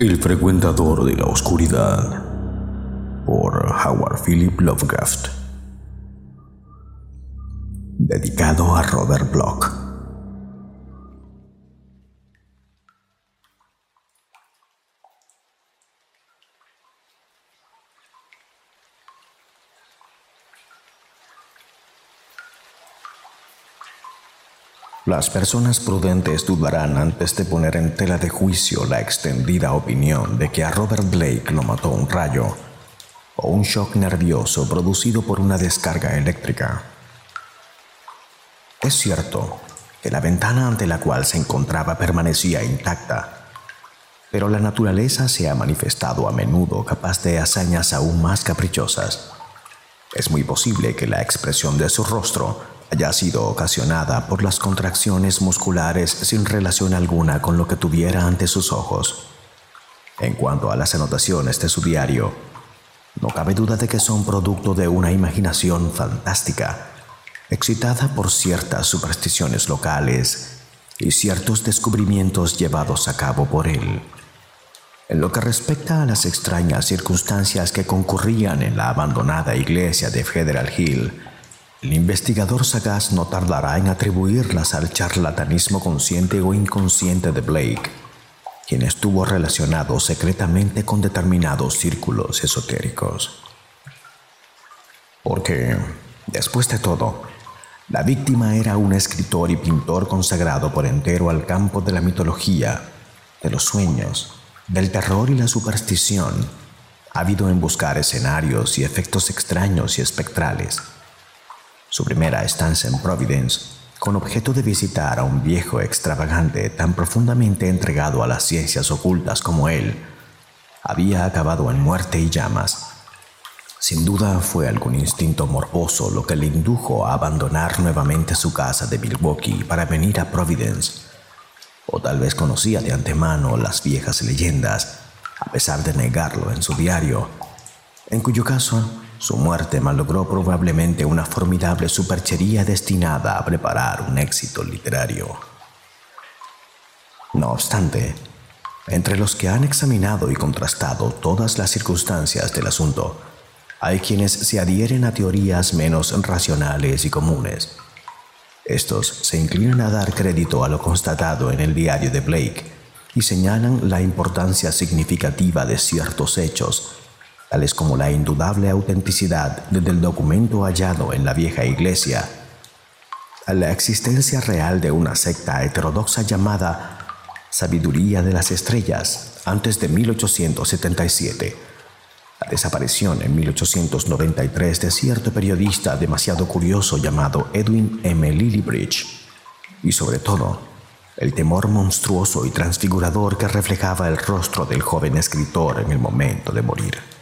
El frecuentador de la oscuridad por Howard Philip Lovecraft. Dedicado a Robert Bloch. Las personas prudentes dudarán antes de poner en tela de juicio la extendida opinión de que a Robert Blake lo mató un rayo o un shock nervioso producido por una descarga eléctrica. Es cierto que la ventana ante la cual se encontraba permanecía intacta, pero la naturaleza se ha manifestado a menudo capaz de hazañas aún más caprichosas. Es muy posible que la expresión de su rostro haya sido ocasionada por las contracciones musculares sin relación alguna con lo que tuviera ante sus ojos. En cuanto a las anotaciones de su diario, no cabe duda de que son producto de una imaginación fantástica, excitada por ciertas supersticiones locales y ciertos descubrimientos llevados a cabo por él. En lo que respecta a las extrañas circunstancias que concurrían en la abandonada iglesia de Federal Hill, el investigador sagaz no tardará en atribuirlas al charlatanismo consciente o inconsciente de Blake, quien estuvo relacionado secretamente con determinados círculos esotéricos. Porque, después de todo, la víctima era un escritor y pintor consagrado por entero al campo de la mitología, de los sueños, del terror y la superstición, ávido en buscar escenarios y efectos extraños y espectrales su primera estancia en Providence, con objeto de visitar a un viejo extravagante tan profundamente entregado a las ciencias ocultas como él, había acabado en muerte y llamas. Sin duda fue algún instinto morboso lo que le indujo a abandonar nuevamente su casa de Milwaukee para venir a Providence. O tal vez conocía de antemano las viejas leyendas, a pesar de negarlo en su diario, en cuyo caso su muerte malogró probablemente una formidable superchería destinada a preparar un éxito literario. No obstante, entre los que han examinado y contrastado todas las circunstancias del asunto, hay quienes se adhieren a teorías menos racionales y comunes. Estos se inclinan a dar crédito a lo constatado en el diario de Blake y señalan la importancia significativa de ciertos hechos tales como la indudable autenticidad del documento hallado en la vieja iglesia, la existencia real de una secta heterodoxa llamada Sabiduría de las Estrellas antes de 1877, la desaparición en 1893 de cierto periodista demasiado curioso llamado Edwin M. Lillibridge, y sobre todo, el temor monstruoso y transfigurador que reflejaba el rostro del joven escritor en el momento de morir.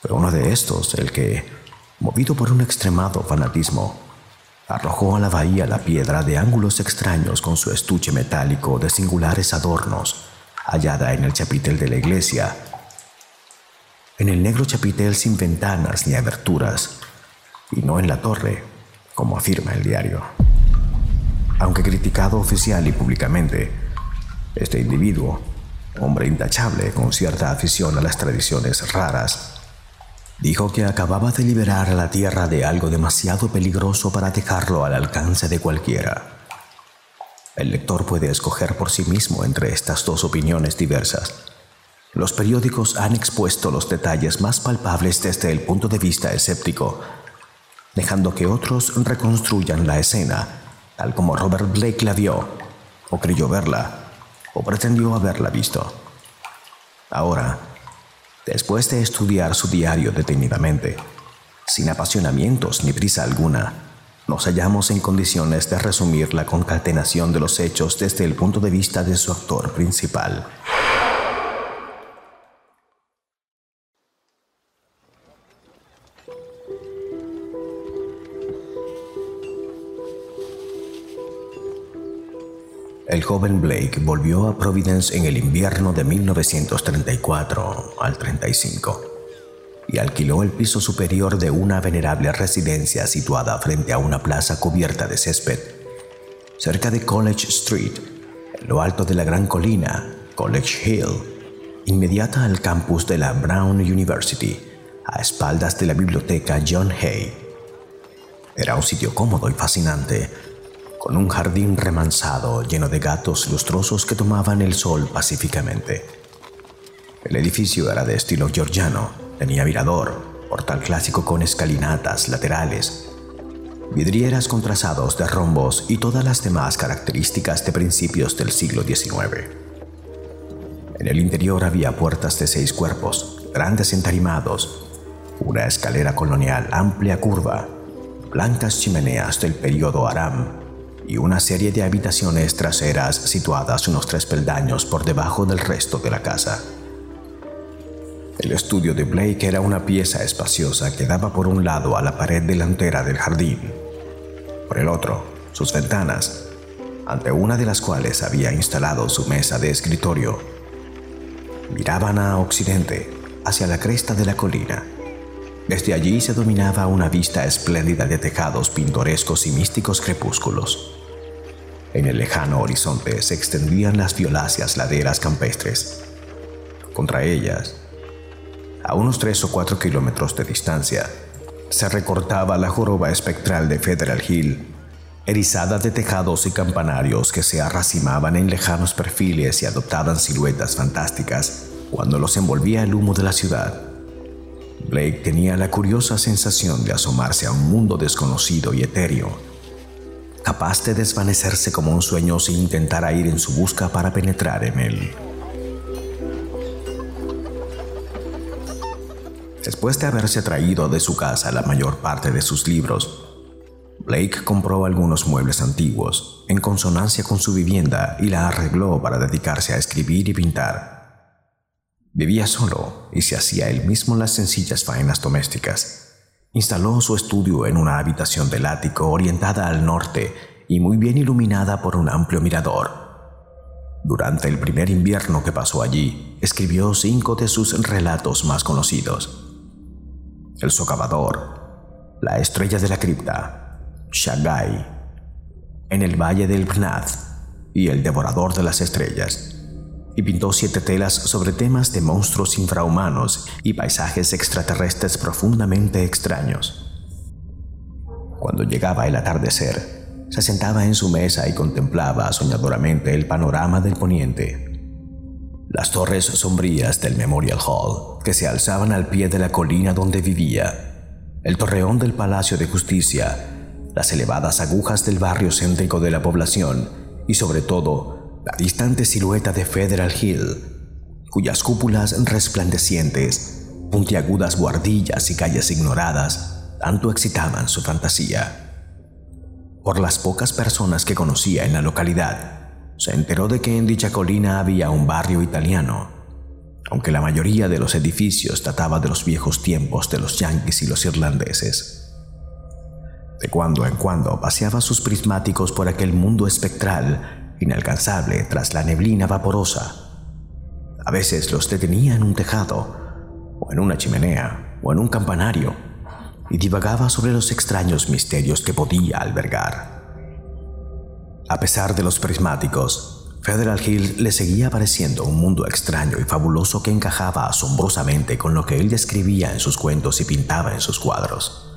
Fue uno de estos el que, movido por un extremado fanatismo, arrojó a la bahía la piedra de ángulos extraños con su estuche metálico de singulares adornos, hallada en el chapitel de la iglesia. En el negro chapitel sin ventanas ni aberturas, y no en la torre, como afirma el diario. Aunque criticado oficial y públicamente, este individuo, hombre intachable con cierta afición a las tradiciones raras, Dijo que acababa de liberar a la Tierra de algo demasiado peligroso para dejarlo al alcance de cualquiera. El lector puede escoger por sí mismo entre estas dos opiniones diversas. Los periódicos han expuesto los detalles más palpables desde el punto de vista escéptico, dejando que otros reconstruyan la escena, tal como Robert Blake la vio, o creyó verla, o pretendió haberla visto. Ahora, Después de estudiar su diario detenidamente, sin apasionamientos ni prisa alguna, nos hallamos en condiciones de resumir la concatenación de los hechos desde el punto de vista de su actor principal. El joven Blake volvió a Providence en el invierno de 1934 al 35 y alquiló el piso superior de una venerable residencia situada frente a una plaza cubierta de césped, cerca de College Street, en lo alto de la gran colina, College Hill, inmediata al campus de la Brown University, a espaldas de la biblioteca John Hay. Era un sitio cómodo y fascinante, con un jardín remansado lleno de gatos lustrosos que tomaban el sol pacíficamente. El edificio era de estilo georgiano, tenía mirador, portal clásico con escalinatas laterales, vidrieras con trazados de rombos y todas las demás características de principios del siglo XIX. En el interior había puertas de seis cuerpos, grandes entarimados, una escalera colonial amplia curva, blancas chimeneas del periodo Aram y una serie de habitaciones traseras situadas unos tres peldaños por debajo del resto de la casa. El estudio de Blake era una pieza espaciosa que daba por un lado a la pared delantera del jardín, por el otro, sus ventanas, ante una de las cuales había instalado su mesa de escritorio, miraban a occidente, hacia la cresta de la colina. Desde allí se dominaba una vista espléndida de tejados pintorescos y místicos crepúsculos. En el lejano horizonte se extendían las violáceas laderas campestres. Contra ellas, a unos tres o cuatro kilómetros de distancia, se recortaba la joroba espectral de Federal Hill, erizada de tejados y campanarios que se arracimaban en lejanos perfiles y adoptaban siluetas fantásticas cuando los envolvía el humo de la ciudad. Blake tenía la curiosa sensación de asomarse a un mundo desconocido y etéreo, capaz de desvanecerse como un sueño si intentara ir en su busca para penetrar en él. Después de haberse traído de su casa la mayor parte de sus libros, Blake compró algunos muebles antiguos en consonancia con su vivienda y la arregló para dedicarse a escribir y pintar. Vivía solo y se hacía él mismo las sencillas faenas domésticas. Instaló su estudio en una habitación del ático orientada al norte y muy bien iluminada por un amplio mirador. Durante el primer invierno que pasó allí, escribió cinco de sus relatos más conocidos el socavador, la estrella de la cripta, Shagai, en el valle del Bnath y el devorador de las estrellas, y pintó siete telas sobre temas de monstruos infrahumanos y paisajes extraterrestres profundamente extraños. Cuando llegaba el atardecer, se sentaba en su mesa y contemplaba soñadoramente el panorama del poniente las torres sombrías del Memorial Hall, que se alzaban al pie de la colina donde vivía, el torreón del Palacio de Justicia, las elevadas agujas del barrio céntrico de la población y sobre todo la distante silueta de Federal Hill, cuyas cúpulas resplandecientes, puntiagudas guardillas y calles ignoradas tanto excitaban su fantasía. Por las pocas personas que conocía en la localidad, se enteró de que en dicha colina había un barrio italiano, aunque la mayoría de los edificios databa de los viejos tiempos de los yanquis y los irlandeses. De cuando en cuando paseaba sus prismáticos por aquel mundo espectral, inalcanzable tras la neblina vaporosa. A veces los detenía en un tejado, o en una chimenea, o en un campanario, y divagaba sobre los extraños misterios que podía albergar. A pesar de los prismáticos, Federal Hill le seguía pareciendo un mundo extraño y fabuloso que encajaba asombrosamente con lo que él describía en sus cuentos y pintaba en sus cuadros.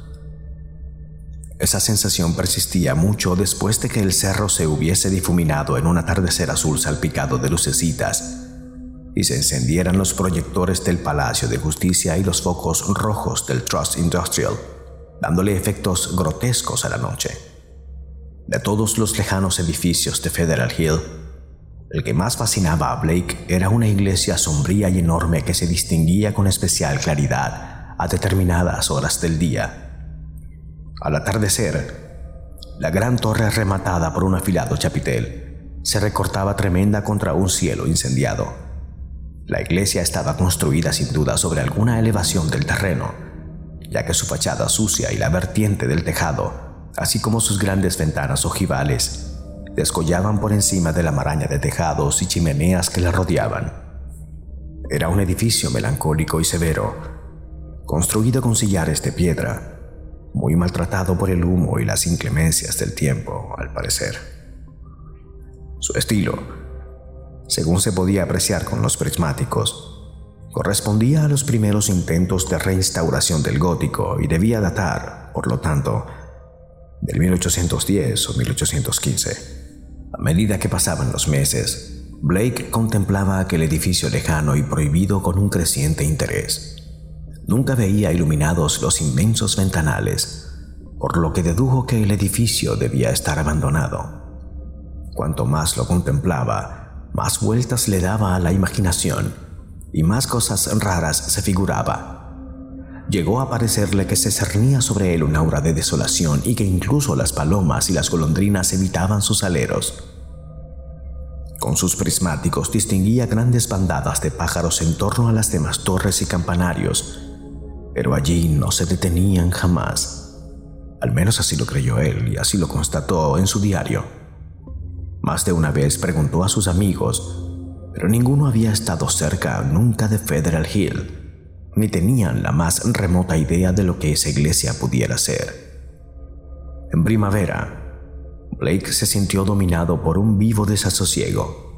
Esa sensación persistía mucho después de que el cerro se hubiese difuminado en un atardecer azul salpicado de lucecitas y se encendieran los proyectores del Palacio de Justicia y los focos rojos del Trust Industrial, dándole efectos grotescos a la noche. De todos los lejanos edificios de Federal Hill, el que más fascinaba a Blake era una iglesia sombría y enorme que se distinguía con especial claridad a determinadas horas del día. Al atardecer, la gran torre rematada por un afilado chapitel se recortaba tremenda contra un cielo incendiado. La iglesia estaba construida sin duda sobre alguna elevación del terreno, ya que su fachada sucia y la vertiente del tejado así como sus grandes ventanas ojivales, descollaban por encima de la maraña de tejados y chimeneas que la rodeaban. Era un edificio melancólico y severo, construido con sillares de piedra, muy maltratado por el humo y las inclemencias del tiempo, al parecer. Su estilo, según se podía apreciar con los prismáticos, correspondía a los primeros intentos de reinstauración del gótico y debía datar, por lo tanto, del 1810 o 1815. A medida que pasaban los meses, Blake contemplaba aquel edificio lejano y prohibido con un creciente interés. Nunca veía iluminados los inmensos ventanales, por lo que dedujo que el edificio debía estar abandonado. Cuanto más lo contemplaba, más vueltas le daba a la imaginación y más cosas raras se figuraba. Llegó a parecerle que se cernía sobre él un aura de desolación y que incluso las palomas y las golondrinas evitaban sus aleros. Con sus prismáticos distinguía grandes bandadas de pájaros en torno a las demás torres y campanarios, pero allí no se detenían jamás. Al menos así lo creyó él y así lo constató en su diario. Más de una vez preguntó a sus amigos pero ninguno había estado cerca nunca de Federal Hill, ni tenían la más remota idea de lo que esa iglesia pudiera ser. En primavera, Blake se sintió dominado por un vivo desasosiego.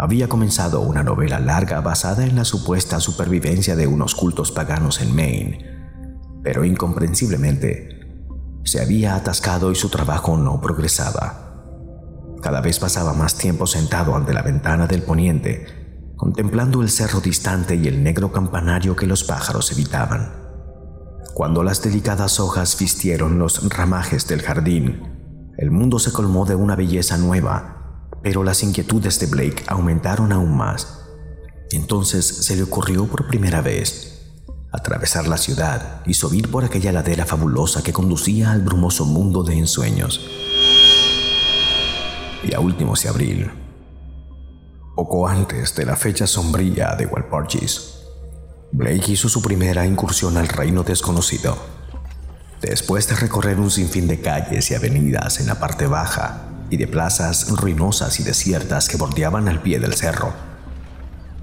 Había comenzado una novela larga basada en la supuesta supervivencia de unos cultos paganos en Maine, pero incomprensiblemente se había atascado y su trabajo no progresaba. Cada vez pasaba más tiempo sentado ante la ventana del poniente, contemplando el cerro distante y el negro campanario que los pájaros evitaban. Cuando las delicadas hojas vistieron los ramajes del jardín, el mundo se colmó de una belleza nueva, pero las inquietudes de Blake aumentaron aún más. Entonces se le ocurrió por primera vez atravesar la ciudad y subir por aquella ladera fabulosa que conducía al brumoso mundo de ensueños y a últimos de abril, poco antes de la fecha sombría de Walpurgis. Blake hizo su primera incursión al reino desconocido. Después de recorrer un sinfín de calles y avenidas en la parte baja y de plazas ruinosas y desiertas que bordeaban al pie del cerro,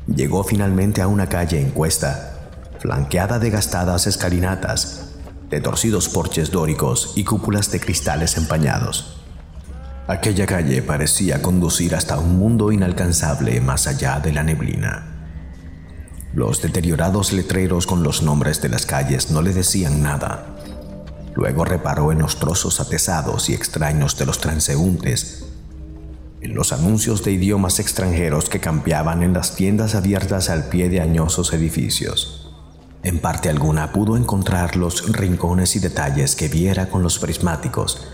llegó finalmente a una calle en cuesta, flanqueada de gastadas escalinatas, de torcidos porches dóricos y cúpulas de cristales empañados. Aquella calle parecía conducir hasta un mundo inalcanzable más allá de la neblina. Los deteriorados letreros con los nombres de las calles no le decían nada. Luego reparó en los trozos atesados y extraños de los transeúntes, en los anuncios de idiomas extranjeros que campeaban en las tiendas abiertas al pie de añosos edificios. En parte alguna pudo encontrar los rincones y detalles que viera con los prismáticos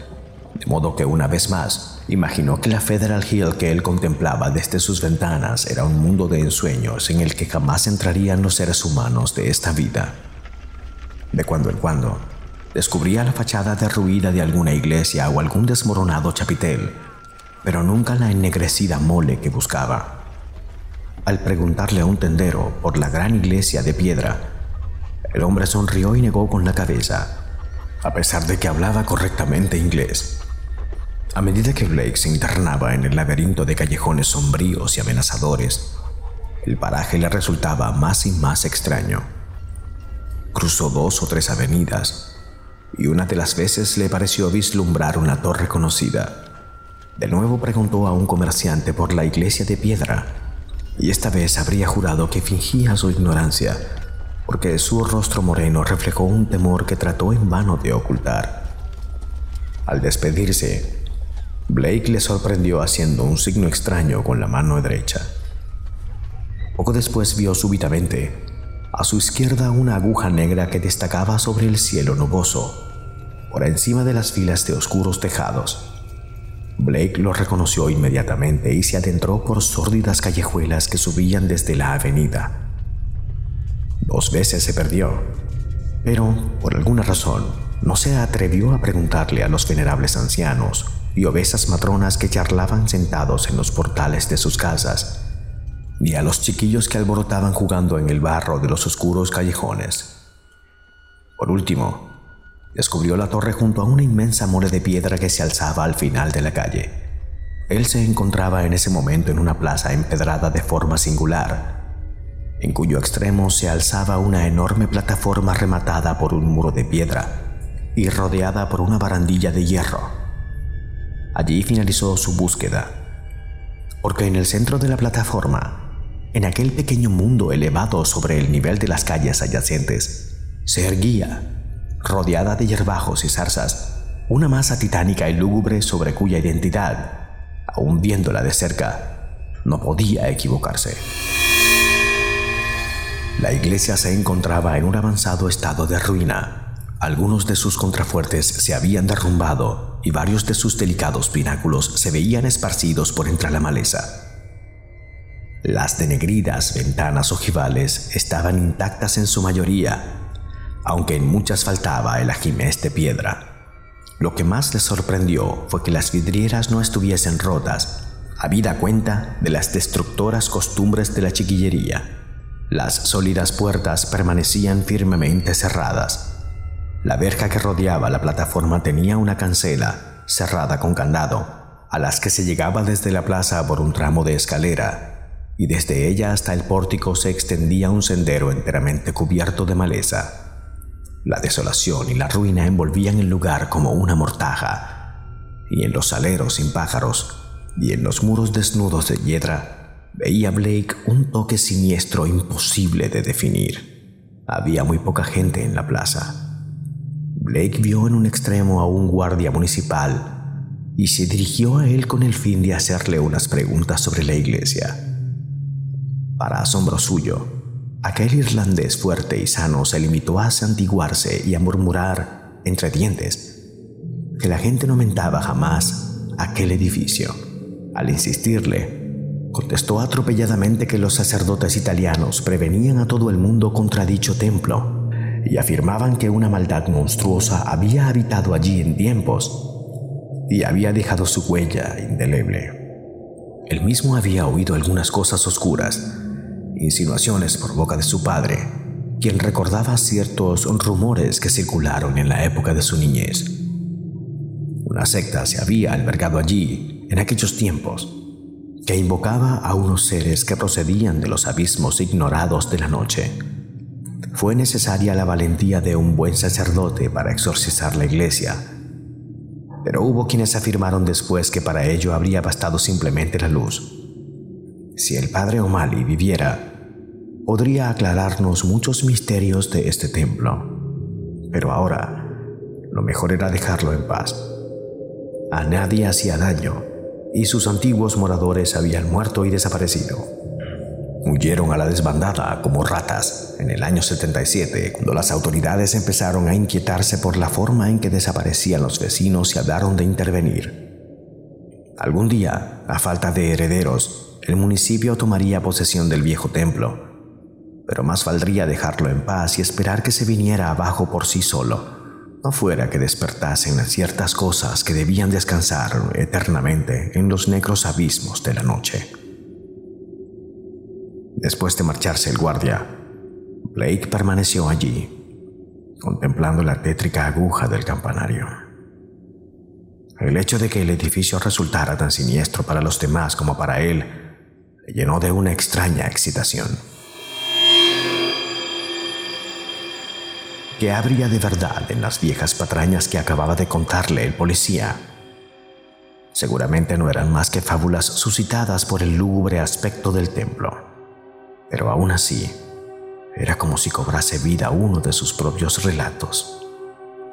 de modo que una vez más imaginó que la Federal Hill que él contemplaba desde sus ventanas era un mundo de ensueños en el que jamás entrarían los seres humanos de esta vida. De cuando en cuando, descubría la fachada derruida de alguna iglesia o algún desmoronado chapitel, pero nunca la ennegrecida mole que buscaba. Al preguntarle a un tendero por la gran iglesia de piedra, el hombre sonrió y negó con la cabeza, a pesar de que hablaba correctamente inglés. A medida que Blake se internaba en el laberinto de callejones sombríos y amenazadores, el paraje le resultaba más y más extraño. Cruzó dos o tres avenidas y una de las veces le pareció vislumbrar una torre conocida. De nuevo preguntó a un comerciante por la iglesia de piedra y esta vez habría jurado que fingía su ignorancia porque su rostro moreno reflejó un temor que trató en vano de ocultar. Al despedirse, Blake le sorprendió haciendo un signo extraño con la mano derecha. Poco después vio súbitamente a su izquierda una aguja negra que destacaba sobre el cielo nuboso, por encima de las filas de oscuros tejados. Blake lo reconoció inmediatamente y se adentró por sórdidas callejuelas que subían desde la avenida. Dos veces se perdió, pero por alguna razón no se atrevió a preguntarle a los venerables ancianos y obesas matronas que charlaban sentados en los portales de sus casas, ni a los chiquillos que alborotaban jugando en el barro de los oscuros callejones. Por último, descubrió la torre junto a una inmensa mole de piedra que se alzaba al final de la calle. Él se encontraba en ese momento en una plaza empedrada de forma singular, en cuyo extremo se alzaba una enorme plataforma rematada por un muro de piedra y rodeada por una barandilla de hierro. Allí finalizó su búsqueda, porque en el centro de la plataforma en aquel pequeño mundo elevado sobre el nivel de las calles adyacentes, se erguía, rodeada de hierbajos y zarzas, una masa titánica y lúgubre sobre cuya identidad, aun viéndola de cerca, no podía equivocarse. La iglesia se encontraba en un avanzado estado de ruina. Algunos de sus contrafuertes se habían derrumbado y varios de sus delicados pináculos se veían esparcidos por entre la maleza. Las denegridas ventanas ojivales estaban intactas en su mayoría, aunque en muchas faltaba el ajimez de piedra. Lo que más les sorprendió fue que las vidrieras no estuviesen rotas, habida cuenta de las destructoras costumbres de la chiquillería. Las sólidas puertas permanecían firmemente cerradas. La verja que rodeaba la plataforma tenía una cancela, cerrada con candado, a las que se llegaba desde la plaza por un tramo de escalera y desde ella hasta el pórtico se extendía un sendero enteramente cubierto de maleza. La desolación y la ruina envolvían el lugar como una mortaja, y en los aleros sin pájaros y en los muros desnudos de hiedra veía Blake un toque siniestro imposible de definir. Había muy poca gente en la plaza. Blake vio en un extremo a un guardia municipal y se dirigió a él con el fin de hacerle unas preguntas sobre la iglesia. Para asombro suyo, aquel irlandés fuerte y sano se limitó a santiguarse y a murmurar entre dientes que la gente no mentaba jamás aquel edificio. Al insistirle, contestó atropelladamente que los sacerdotes italianos prevenían a todo el mundo contra dicho templo y afirmaban que una maldad monstruosa había habitado allí en tiempos y había dejado su huella indeleble. Él mismo había oído algunas cosas oscuras insinuaciones por boca de su padre, quien recordaba ciertos rumores que circularon en la época de su niñez. Una secta se había albergado allí en aquellos tiempos, que invocaba a unos seres que procedían de los abismos ignorados de la noche. Fue necesaria la valentía de un buen sacerdote para exorcizar la iglesia, pero hubo quienes afirmaron después que para ello habría bastado simplemente la luz. Si el padre O'Malley viviera, podría aclararnos muchos misterios de este templo. Pero ahora, lo mejor era dejarlo en paz. A nadie hacía daño, y sus antiguos moradores habían muerto y desaparecido. Huyeron a la desbandada como ratas en el año 77, cuando las autoridades empezaron a inquietarse por la forma en que desaparecían los vecinos y hablaron de intervenir. Algún día, a falta de herederos, el municipio tomaría posesión del viejo templo pero más valdría dejarlo en paz y esperar que se viniera abajo por sí solo, no fuera que despertasen ciertas cosas que debían descansar eternamente en los negros abismos de la noche. Después de marcharse el guardia, Blake permaneció allí, contemplando la tétrica aguja del campanario. El hecho de que el edificio resultara tan siniestro para los demás como para él le llenó de una extraña excitación. ¿Qué habría de verdad en las viejas patrañas que acababa de contarle el policía? Seguramente no eran más que fábulas suscitadas por el lúgubre aspecto del templo. Pero aún así, era como si cobrase vida uno de sus propios relatos.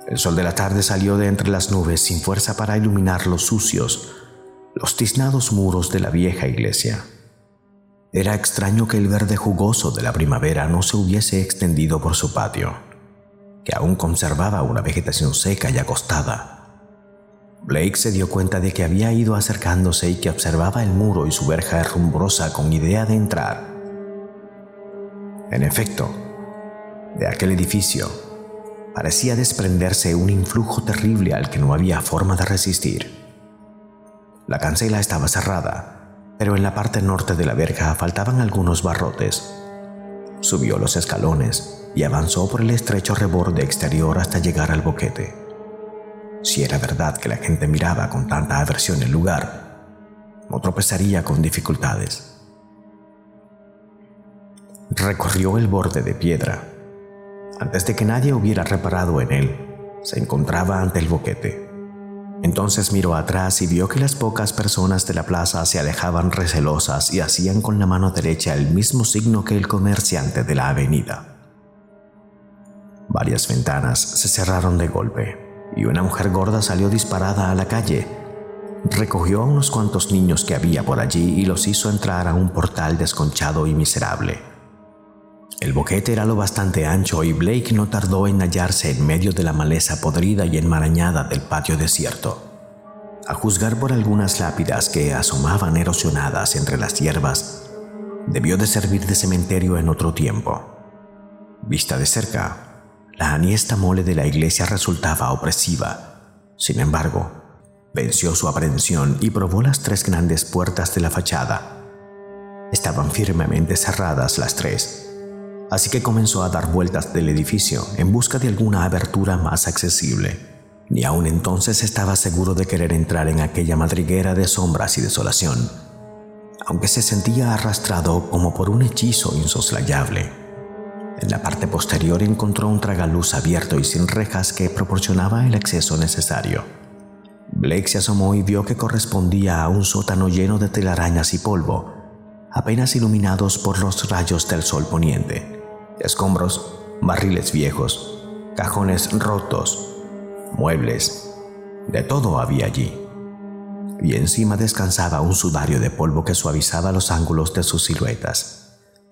El sol de la tarde salió de entre las nubes sin fuerza para iluminar los sucios, los tiznados muros de la vieja iglesia. Era extraño que el verde jugoso de la primavera no se hubiese extendido por su patio que aún conservaba una vegetación seca y acostada. Blake se dio cuenta de que había ido acercándose y que observaba el muro y su verja herrumbrosa con idea de entrar. En efecto, de aquel edificio parecía desprenderse un influjo terrible al que no había forma de resistir. La cancela estaba cerrada, pero en la parte norte de la verja faltaban algunos barrotes. Subió los escalones y avanzó por el estrecho reborde exterior hasta llegar al boquete. Si era verdad que la gente miraba con tanta aversión el lugar, no tropezaría con dificultades. Recorrió el borde de piedra. Antes de que nadie hubiera reparado en él, se encontraba ante el boquete. Entonces miró atrás y vio que las pocas personas de la plaza se alejaban recelosas y hacían con la mano derecha el mismo signo que el comerciante de la avenida. Varias ventanas se cerraron de golpe y una mujer gorda salió disparada a la calle. Recogió a unos cuantos niños que había por allí y los hizo entrar a un portal desconchado y miserable. El boquete era lo bastante ancho y Blake no tardó en hallarse en medio de la maleza podrida y enmarañada del patio desierto. A juzgar por algunas lápidas que asomaban erosionadas entre las hierbas, debió de servir de cementerio en otro tiempo. Vista de cerca, la aniesta mole de la iglesia resultaba opresiva. Sin embargo, venció su aprehensión y probó las tres grandes puertas de la fachada. Estaban firmemente cerradas las tres así que comenzó a dar vueltas del edificio en busca de alguna abertura más accesible. Ni aún entonces estaba seguro de querer entrar en aquella madriguera de sombras y desolación, aunque se sentía arrastrado como por un hechizo insoslayable. En la parte posterior encontró un tragaluz abierto y sin rejas que proporcionaba el acceso necesario. Blake se asomó y vio que correspondía a un sótano lleno de telarañas y polvo, apenas iluminados por los rayos del sol poniente escombros, barriles viejos, cajones rotos, muebles, de todo había allí. Y encima descansaba un sudario de polvo que suavizaba los ángulos de sus siluetas.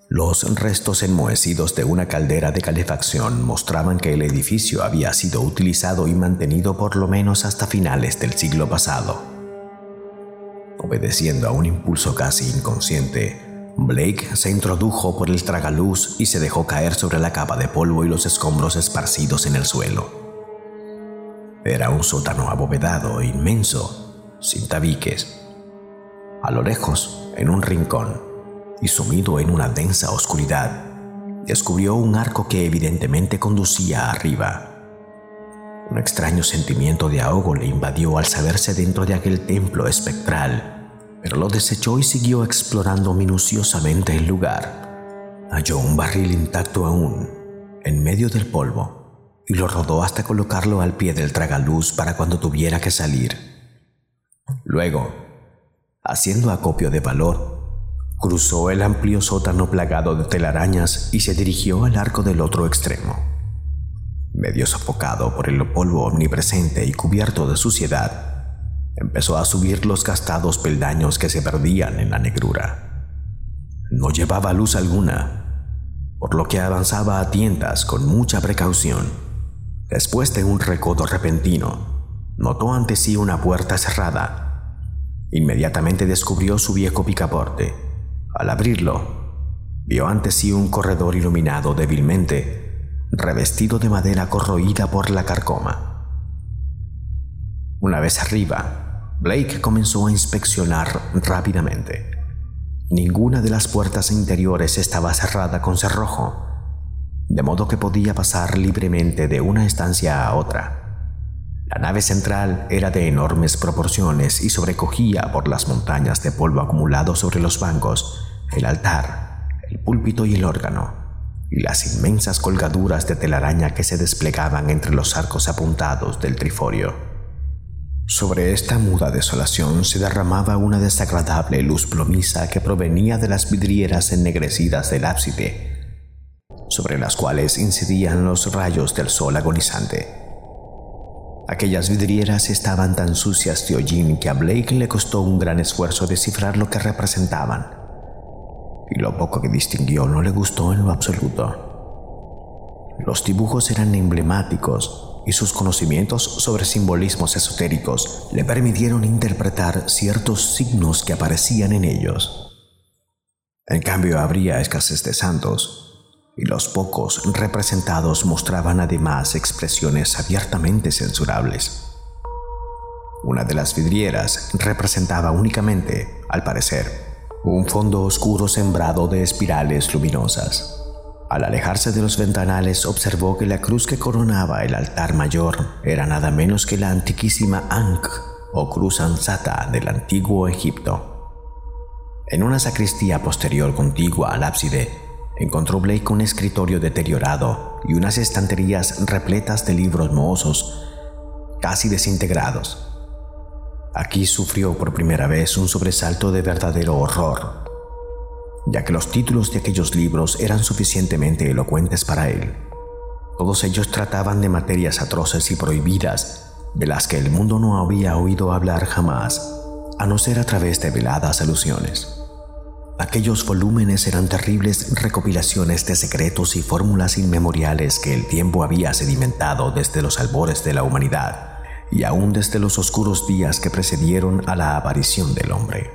Los restos enmohecidos de una caldera de calefacción mostraban que el edificio había sido utilizado y mantenido por lo menos hasta finales del siglo pasado. Obedeciendo a un impulso casi inconsciente, Blake se introdujo por el tragaluz y se dejó caer sobre la capa de polvo y los escombros esparcidos en el suelo. Era un sótano abovedado e inmenso, sin tabiques. A lo lejos, en un rincón, y sumido en una densa oscuridad, descubrió un arco que evidentemente conducía arriba. Un extraño sentimiento de ahogo le invadió al saberse dentro de aquel templo espectral pero lo desechó y siguió explorando minuciosamente el lugar. Halló un barril intacto aún, en medio del polvo, y lo rodó hasta colocarlo al pie del tragaluz para cuando tuviera que salir. Luego, haciendo acopio de valor, cruzó el amplio sótano plagado de telarañas y se dirigió al arco del otro extremo. Medio sofocado por el polvo omnipresente y cubierto de suciedad, empezó a subir los gastados peldaños que se perdían en la negrura. No llevaba luz alguna, por lo que avanzaba a tientas con mucha precaución. Después de un recodo repentino, notó ante sí una puerta cerrada. Inmediatamente descubrió su viejo picaporte. Al abrirlo, vio ante sí un corredor iluminado débilmente, revestido de madera corroída por la carcoma. Una vez arriba, Blake comenzó a inspeccionar rápidamente. Ninguna de las puertas interiores estaba cerrada con cerrojo, de modo que podía pasar libremente de una estancia a otra. La nave central era de enormes proporciones y sobrecogía por las montañas de polvo acumulado sobre los bancos, el altar, el púlpito y el órgano, y las inmensas colgaduras de telaraña que se desplegaban entre los arcos apuntados del triforio. Sobre esta muda desolación se derramaba una desagradable luz plomiza que provenía de las vidrieras ennegrecidas del ábside, sobre las cuales incidían los rayos del sol agonizante. Aquellas vidrieras estaban tan sucias de hollín que a Blake le costó un gran esfuerzo descifrar lo que representaban, y lo poco que distinguió no le gustó en lo absoluto. Los dibujos eran emblemáticos y sus conocimientos sobre simbolismos esotéricos le permitieron interpretar ciertos signos que aparecían en ellos. En cambio, habría escasez de santos, y los pocos representados mostraban además expresiones abiertamente censurables. Una de las vidrieras representaba únicamente, al parecer, un fondo oscuro sembrado de espirales luminosas. Al alejarse de los ventanales observó que la cruz que coronaba el altar mayor era nada menos que la antiquísima Ankh o cruz ansata del antiguo Egipto. En una sacristía posterior contigua al ábside, encontró Blake un escritorio deteriorado y unas estanterías repletas de libros mohosos, casi desintegrados. Aquí sufrió por primera vez un sobresalto de verdadero horror, ya que los títulos de aquellos libros eran suficientemente elocuentes para él. Todos ellos trataban de materias atroces y prohibidas, de las que el mundo no había oído hablar jamás, a no ser a través de veladas alusiones. Aquellos volúmenes eran terribles recopilaciones de secretos y fórmulas inmemoriales que el tiempo había sedimentado desde los albores de la humanidad y aún desde los oscuros días que precedieron a la aparición del hombre.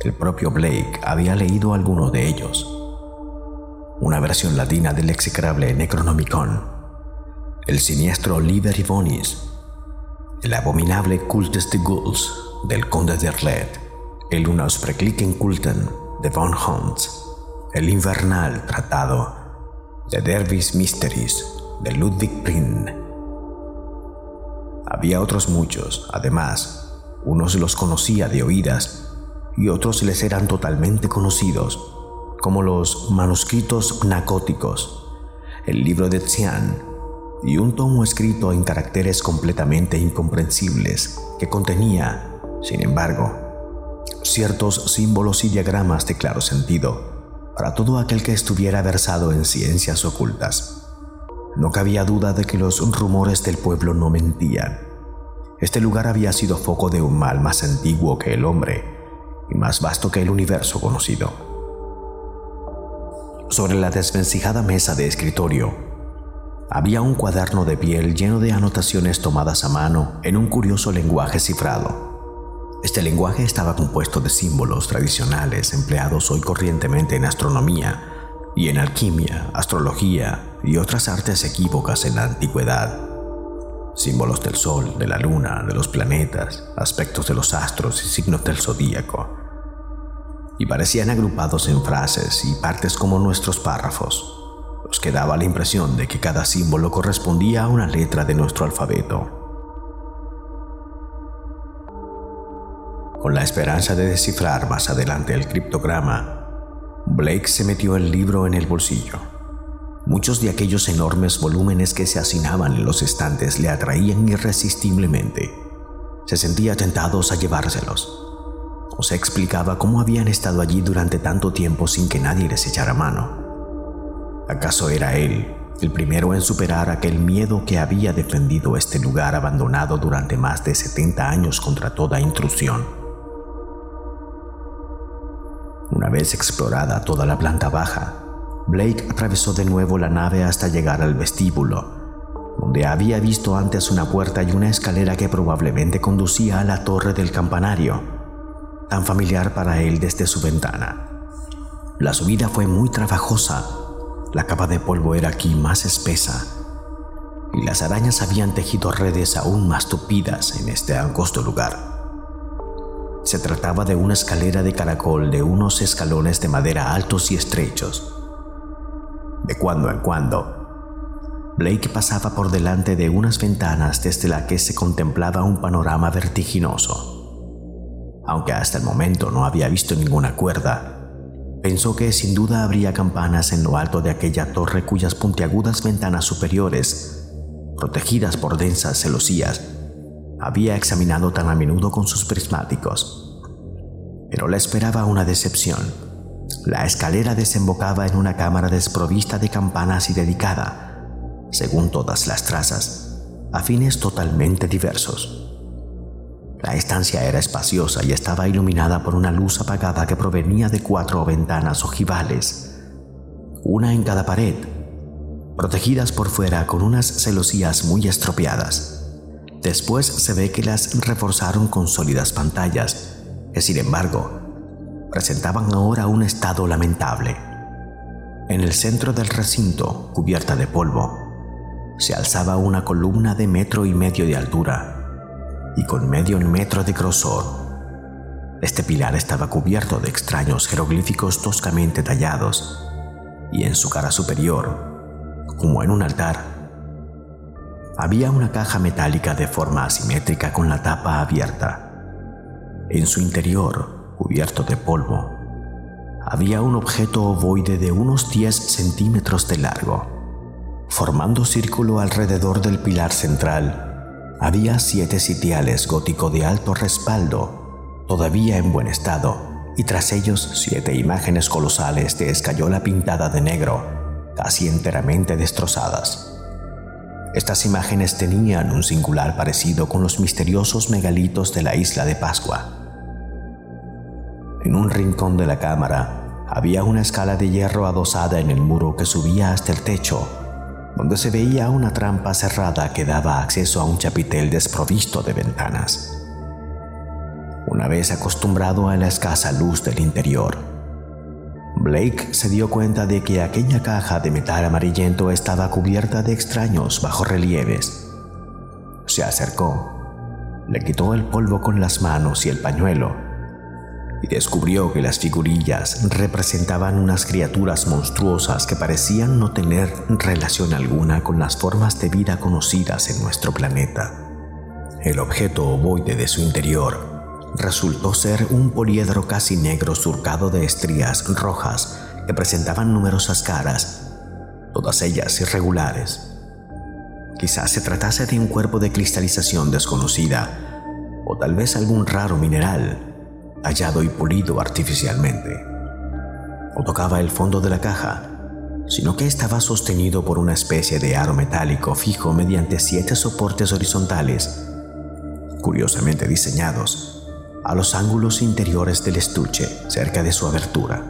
El propio Blake había leído alguno de ellos. Una versión latina del execrable Necronomicon, el siniestro Liber Ivonis, el abominable Cultes de Ghouls del Conde de Arlet, el Unausprecklichen Kulten de Von Hunts, el infernal tratado de Dervis Mysteries de Ludwig Prin, había otros muchos, además, unos los conocía de oídas y otros les eran totalmente conocidos, como los manuscritos nacóticos, el libro de Xian y un tomo escrito en caracteres completamente incomprensibles que contenía, sin embargo, ciertos símbolos y diagramas de claro sentido para todo aquel que estuviera versado en ciencias ocultas. No cabía duda de que los rumores del pueblo no mentían. Este lugar había sido foco de un mal más antiguo que el hombre y más vasto que el universo conocido. Sobre la desvencijada mesa de escritorio había un cuaderno de piel lleno de anotaciones tomadas a mano en un curioso lenguaje cifrado. Este lenguaje estaba compuesto de símbolos tradicionales empleados hoy corrientemente en astronomía y en alquimia, astrología y otras artes equívocas en la antigüedad. Símbolos del sol, de la luna, de los planetas, aspectos de los astros y signos del zodíaco. Y parecían agrupados en frases y partes como nuestros párrafos, los que daba la impresión de que cada símbolo correspondía a una letra de nuestro alfabeto. Con la esperanza de descifrar más adelante el criptograma, Blake se metió el libro en el bolsillo. Muchos de aquellos enormes volúmenes que se hacinaban en los estantes le atraían irresistiblemente. Se sentía tentados a llevárselos. O se explicaba cómo habían estado allí durante tanto tiempo sin que nadie les echara mano. ¿Acaso era él el primero en superar aquel miedo que había defendido este lugar abandonado durante más de 70 años contra toda intrusión? Una vez explorada toda la planta baja, Blake atravesó de nuevo la nave hasta llegar al vestíbulo, donde había visto antes una puerta y una escalera que probablemente conducía a la torre del campanario, tan familiar para él desde su ventana. La subida fue muy trabajosa, la capa de polvo era aquí más espesa, y las arañas habían tejido redes aún más tupidas en este angosto lugar. Se trataba de una escalera de caracol de unos escalones de madera altos y estrechos. De cuando en cuando, Blake pasaba por delante de unas ventanas desde las que se contemplaba un panorama vertiginoso. Aunque hasta el momento no había visto ninguna cuerda, pensó que sin duda habría campanas en lo alto de aquella torre cuyas puntiagudas ventanas superiores, protegidas por densas celosías, había examinado tan a menudo con sus prismáticos. Pero le esperaba una decepción. La escalera desembocaba en una cámara desprovista de campanas y dedicada, según todas las trazas, a fines totalmente diversos. La estancia era espaciosa y estaba iluminada por una luz apagada que provenía de cuatro ventanas ojivales, una en cada pared, protegidas por fuera con unas celosías muy estropeadas. Después se ve que las reforzaron con sólidas pantallas, que sin embargo presentaban ahora un estado lamentable. En el centro del recinto, cubierta de polvo, se alzaba una columna de metro y medio de altura y con medio metro de grosor. Este pilar estaba cubierto de extraños jeroglíficos toscamente tallados y en su cara superior, como en un altar, había una caja metálica de forma asimétrica con la tapa abierta. En su interior, cubierto de polvo, había un objeto ovoide de unos 10 centímetros de largo. Formando círculo alrededor del pilar central, había siete sitiales gótico de alto respaldo, todavía en buen estado, y tras ellos siete imágenes colosales de escayola pintada de negro, casi enteramente destrozadas. Estas imágenes tenían un singular parecido con los misteriosos megalitos de la isla de Pascua. En un rincón de la cámara había una escala de hierro adosada en el muro que subía hasta el techo, donde se veía una trampa cerrada que daba acceso a un chapitel desprovisto de ventanas. Una vez acostumbrado a la escasa luz del interior, Blake se dio cuenta de que aquella caja de metal amarillento estaba cubierta de extraños bajorrelieves. Se acercó, le quitó el polvo con las manos y el pañuelo y descubrió que las figurillas representaban unas criaturas monstruosas que parecían no tener relación alguna con las formas de vida conocidas en nuestro planeta. El objeto ovoide de su interior resultó ser un poliedro casi negro surcado de estrías rojas que presentaban numerosas caras, todas ellas irregulares. Quizás se tratase de un cuerpo de cristalización desconocida, o tal vez algún raro mineral, tallado y pulido artificialmente. O tocaba el fondo de la caja, sino que estaba sostenido por una especie de aro metálico fijo mediante siete soportes horizontales, curiosamente diseñados a los ángulos interiores del estuche cerca de su abertura.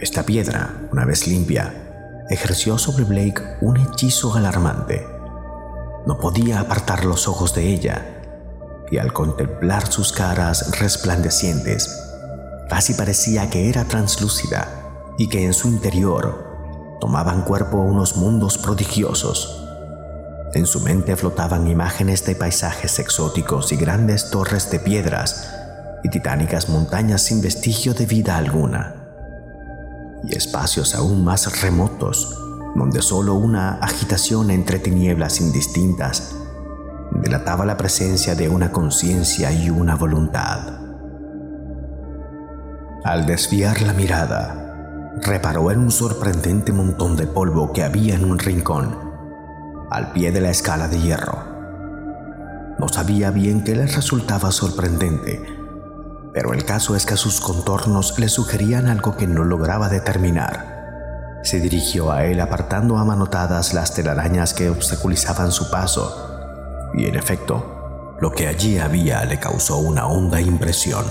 Esta piedra, una vez limpia, ejerció sobre Blake un hechizo alarmante. No podía apartar los ojos de ella, y al contemplar sus caras resplandecientes, casi parecía que era translúcida y que en su interior tomaban cuerpo unos mundos prodigiosos en su mente flotaban imágenes de paisajes exóticos y grandes torres de piedras y titánicas montañas sin vestigio de vida alguna. Y espacios aún más remotos, donde solo una agitación entre tinieblas indistintas delataba la presencia de una conciencia y una voluntad. Al desviar la mirada, reparó en un sorprendente montón de polvo que había en un rincón al pie de la escala de hierro. No sabía bien qué le resultaba sorprendente, pero el caso es que sus contornos le sugerían algo que no lograba determinar. Se dirigió a él apartando a manotadas las telarañas que obstaculizaban su paso, y en efecto, lo que allí había le causó una honda impresión.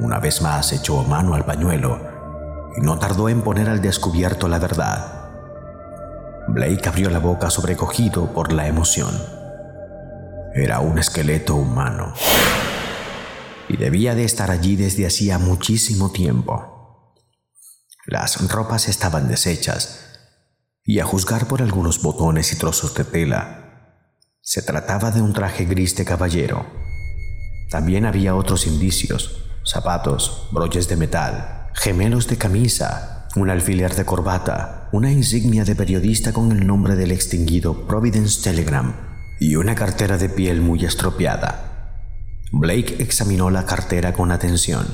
Una vez más echó mano al pañuelo y no tardó en poner al descubierto la verdad. Blake abrió la boca sobrecogido por la emoción. Era un esqueleto humano. Y debía de estar allí desde hacía muchísimo tiempo. Las ropas estaban deshechas, y a juzgar por algunos botones y trozos de tela, se trataba de un traje gris de caballero. También había otros indicios, zapatos, broches de metal, gemelos de camisa un alfiler de corbata, una insignia de periodista con el nombre del extinguido Providence Telegram y una cartera de piel muy estropeada. Blake examinó la cartera con atención.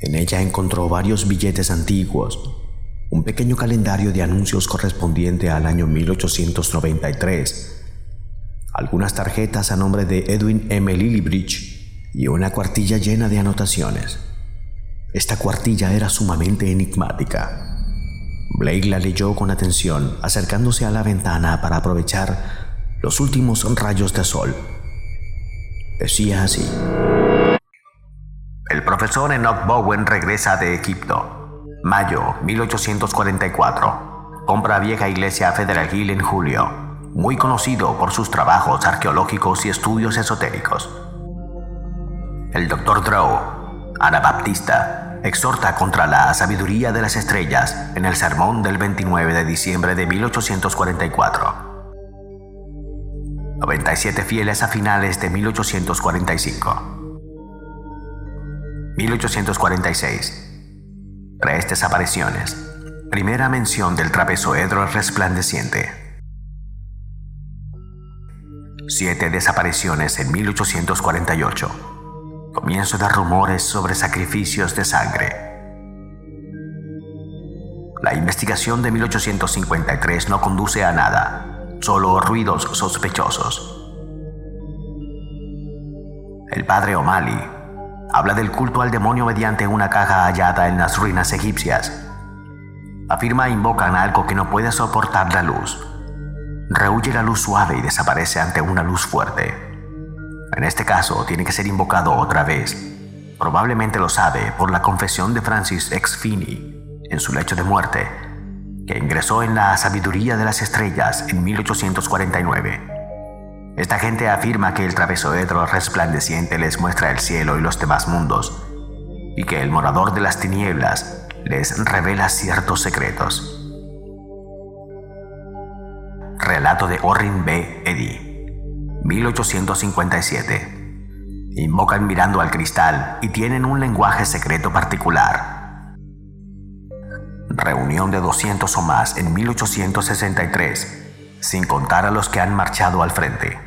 En ella encontró varios billetes antiguos, un pequeño calendario de anuncios correspondiente al año 1893, algunas tarjetas a nombre de Edwin M. Lillibridge y una cuartilla llena de anotaciones. Esta cuartilla era sumamente enigmática. Blake la leyó con atención, acercándose a la ventana para aprovechar los últimos rayos de sol. Decía así. El profesor Enoch Bowen regresa de Egipto. Mayo 1844. Compra vieja iglesia Federal Hill en julio. Muy conocido por sus trabajos arqueológicos y estudios esotéricos. El Dr. Drow, Anabaptista, exhorta contra la sabiduría de las estrellas en el sermón del 29 de diciembre de 1844. 97 fieles a finales de 1845. 1846. Tres desapariciones. Primera mención del trapezoedro resplandeciente. Siete desapariciones en 1848 comienzo de rumores sobre sacrificios de sangre. La investigación de 1853 no conduce a nada. solo ruidos sospechosos. El padre O'Malley habla del culto al demonio mediante una caja hallada en las ruinas egipcias. Afirma invocan algo que no puede soportar la luz. Rehuye la luz suave y desaparece ante una luz fuerte. En este caso, tiene que ser invocado otra vez. Probablemente lo sabe por la confesión de Francis X. Finney en su lecho de muerte, que ingresó en la sabiduría de las estrellas en 1849. Esta gente afirma que el travesoedro resplandeciente les muestra el cielo y los demás mundos, y que el morador de las tinieblas les revela ciertos secretos. Relato de Orrin B. Eddy, 1857. Invocan mirando al cristal y tienen un lenguaje secreto particular. Reunión de 200 o más en 1863 sin contar a los que han marchado al frente.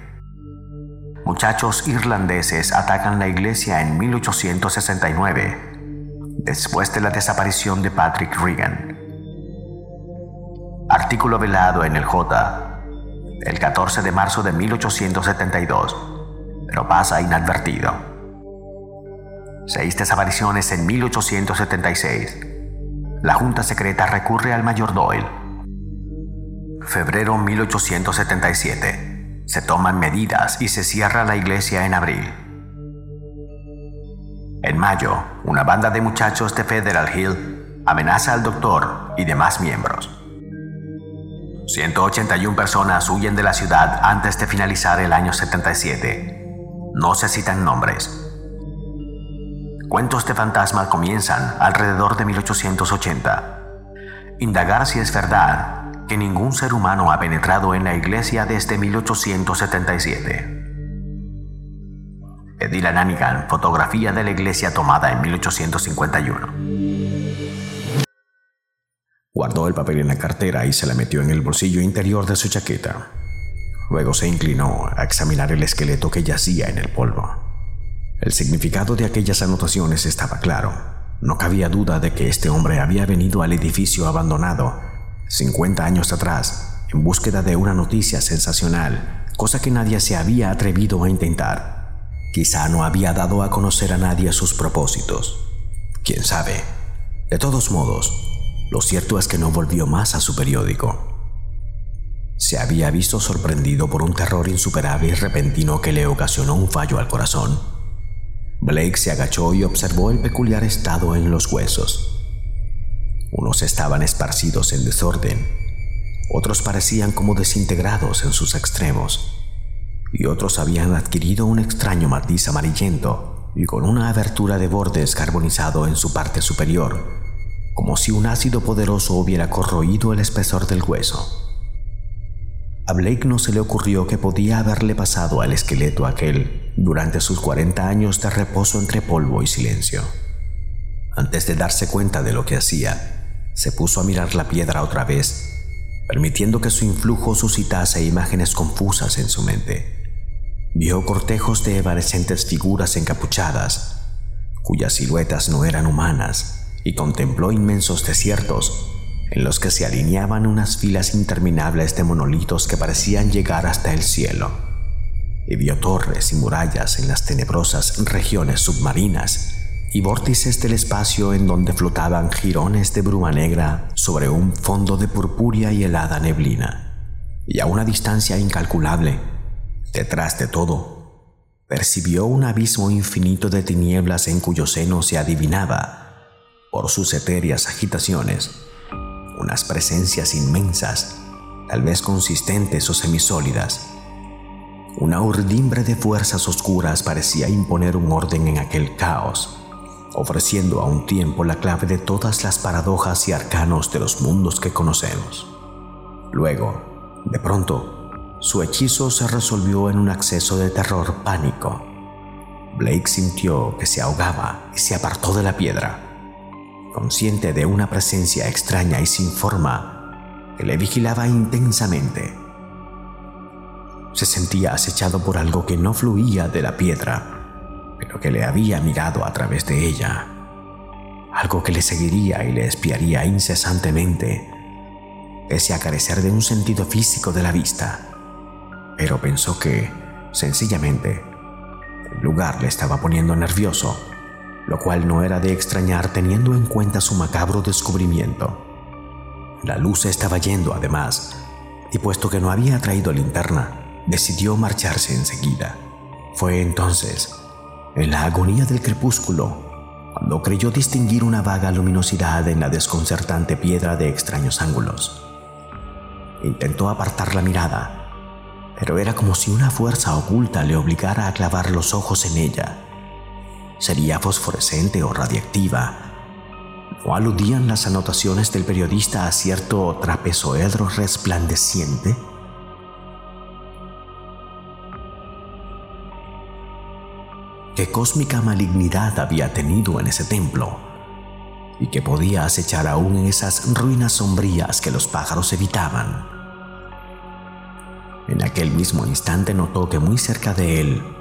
Muchachos irlandeses atacan la iglesia en 1869, después de la desaparición de Patrick Regan. Artículo velado en el J, el 14 de marzo de 1872, pero pasa inadvertido. Seis desapariciones en 1876. La Junta Secreta recurre al mayor Doyle Febrero 1877. Se toman medidas y se cierra la iglesia en abril. En mayo, una banda de muchachos de Federal Hill amenaza al doctor y demás miembros. 181 personas huyen de la ciudad antes de finalizar el año 77. No se citan nombres. Cuentos de fantasma comienzan alrededor de 1880. Indagar si es verdad que ningún ser humano ha penetrado en la iglesia desde 1877. Edila Nanigan, fotografía de la iglesia tomada en 1851. Guardó el papel en la cartera y se la metió en el bolsillo interior de su chaqueta. Luego se inclinó a examinar el esqueleto que yacía en el polvo. El significado de aquellas anotaciones estaba claro. No cabía duda de que este hombre había venido al edificio abandonado 50 años atrás, en búsqueda de una noticia sensacional, cosa que nadie se había atrevido a intentar. Quizá no había dado a conocer a nadie sus propósitos. ¿Quién sabe? De todos modos, lo cierto es que no volvió más a su periódico. Se había visto sorprendido por un terror insuperable y repentino que le ocasionó un fallo al corazón. Blake se agachó y observó el peculiar estado en los huesos. Unos estaban esparcidos en desorden, otros parecían como desintegrados en sus extremos, y otros habían adquirido un extraño matiz amarillento y con una abertura de bordes carbonizado en su parte superior, como si un ácido poderoso hubiera corroído el espesor del hueso. A Blake no se le ocurrió que podía haberle pasado al esqueleto aquel durante sus 40 años de reposo entre polvo y silencio. Antes de darse cuenta de lo que hacía, se puso a mirar la piedra otra vez, permitiendo que su influjo suscitase imágenes confusas en su mente. Vio cortejos de evanescentes figuras encapuchadas, cuyas siluetas no eran humanas, y contempló inmensos desiertos en los que se alineaban unas filas interminables de monolitos que parecían llegar hasta el cielo. Y vio torres y murallas en las tenebrosas regiones submarinas y vórtices del espacio en donde flotaban jirones de bruma negra sobre un fondo de purpúrea y helada neblina. Y a una distancia incalculable, detrás de todo, percibió un abismo infinito de tinieblas en cuyo seno se adivinaba, por sus etéreas agitaciones, unas presencias inmensas, tal vez consistentes o semisólidas. Una urdimbre de fuerzas oscuras parecía imponer un orden en aquel caos ofreciendo a un tiempo la clave de todas las paradojas y arcanos de los mundos que conocemos. Luego, de pronto, su hechizo se resolvió en un acceso de terror pánico. Blake sintió que se ahogaba y se apartó de la piedra, consciente de una presencia extraña y sin forma que le vigilaba intensamente. Se sentía acechado por algo que no fluía de la piedra pero que le había mirado a través de ella, algo que le seguiría y le espiaría incesantemente. pese a carecer de un sentido físico de la vista. Pero pensó que, sencillamente, el lugar le estaba poniendo nervioso, lo cual no era de extrañar teniendo en cuenta su macabro descubrimiento. La luz estaba yendo, además, y puesto que no había traído linterna, decidió marcharse enseguida. Fue entonces, en la agonía del crepúsculo, cuando creyó distinguir una vaga luminosidad en la desconcertante piedra de extraños ángulos. Intentó apartar la mirada, pero era como si una fuerza oculta le obligara a clavar los ojos en ella. Sería fosforescente o radiactiva. ¿No aludían las anotaciones del periodista a cierto trapezoedro resplandeciente? qué cósmica malignidad había tenido en ese templo y que podía acechar aún en esas ruinas sombrías que los pájaros evitaban. En aquel mismo instante notó que muy cerca de él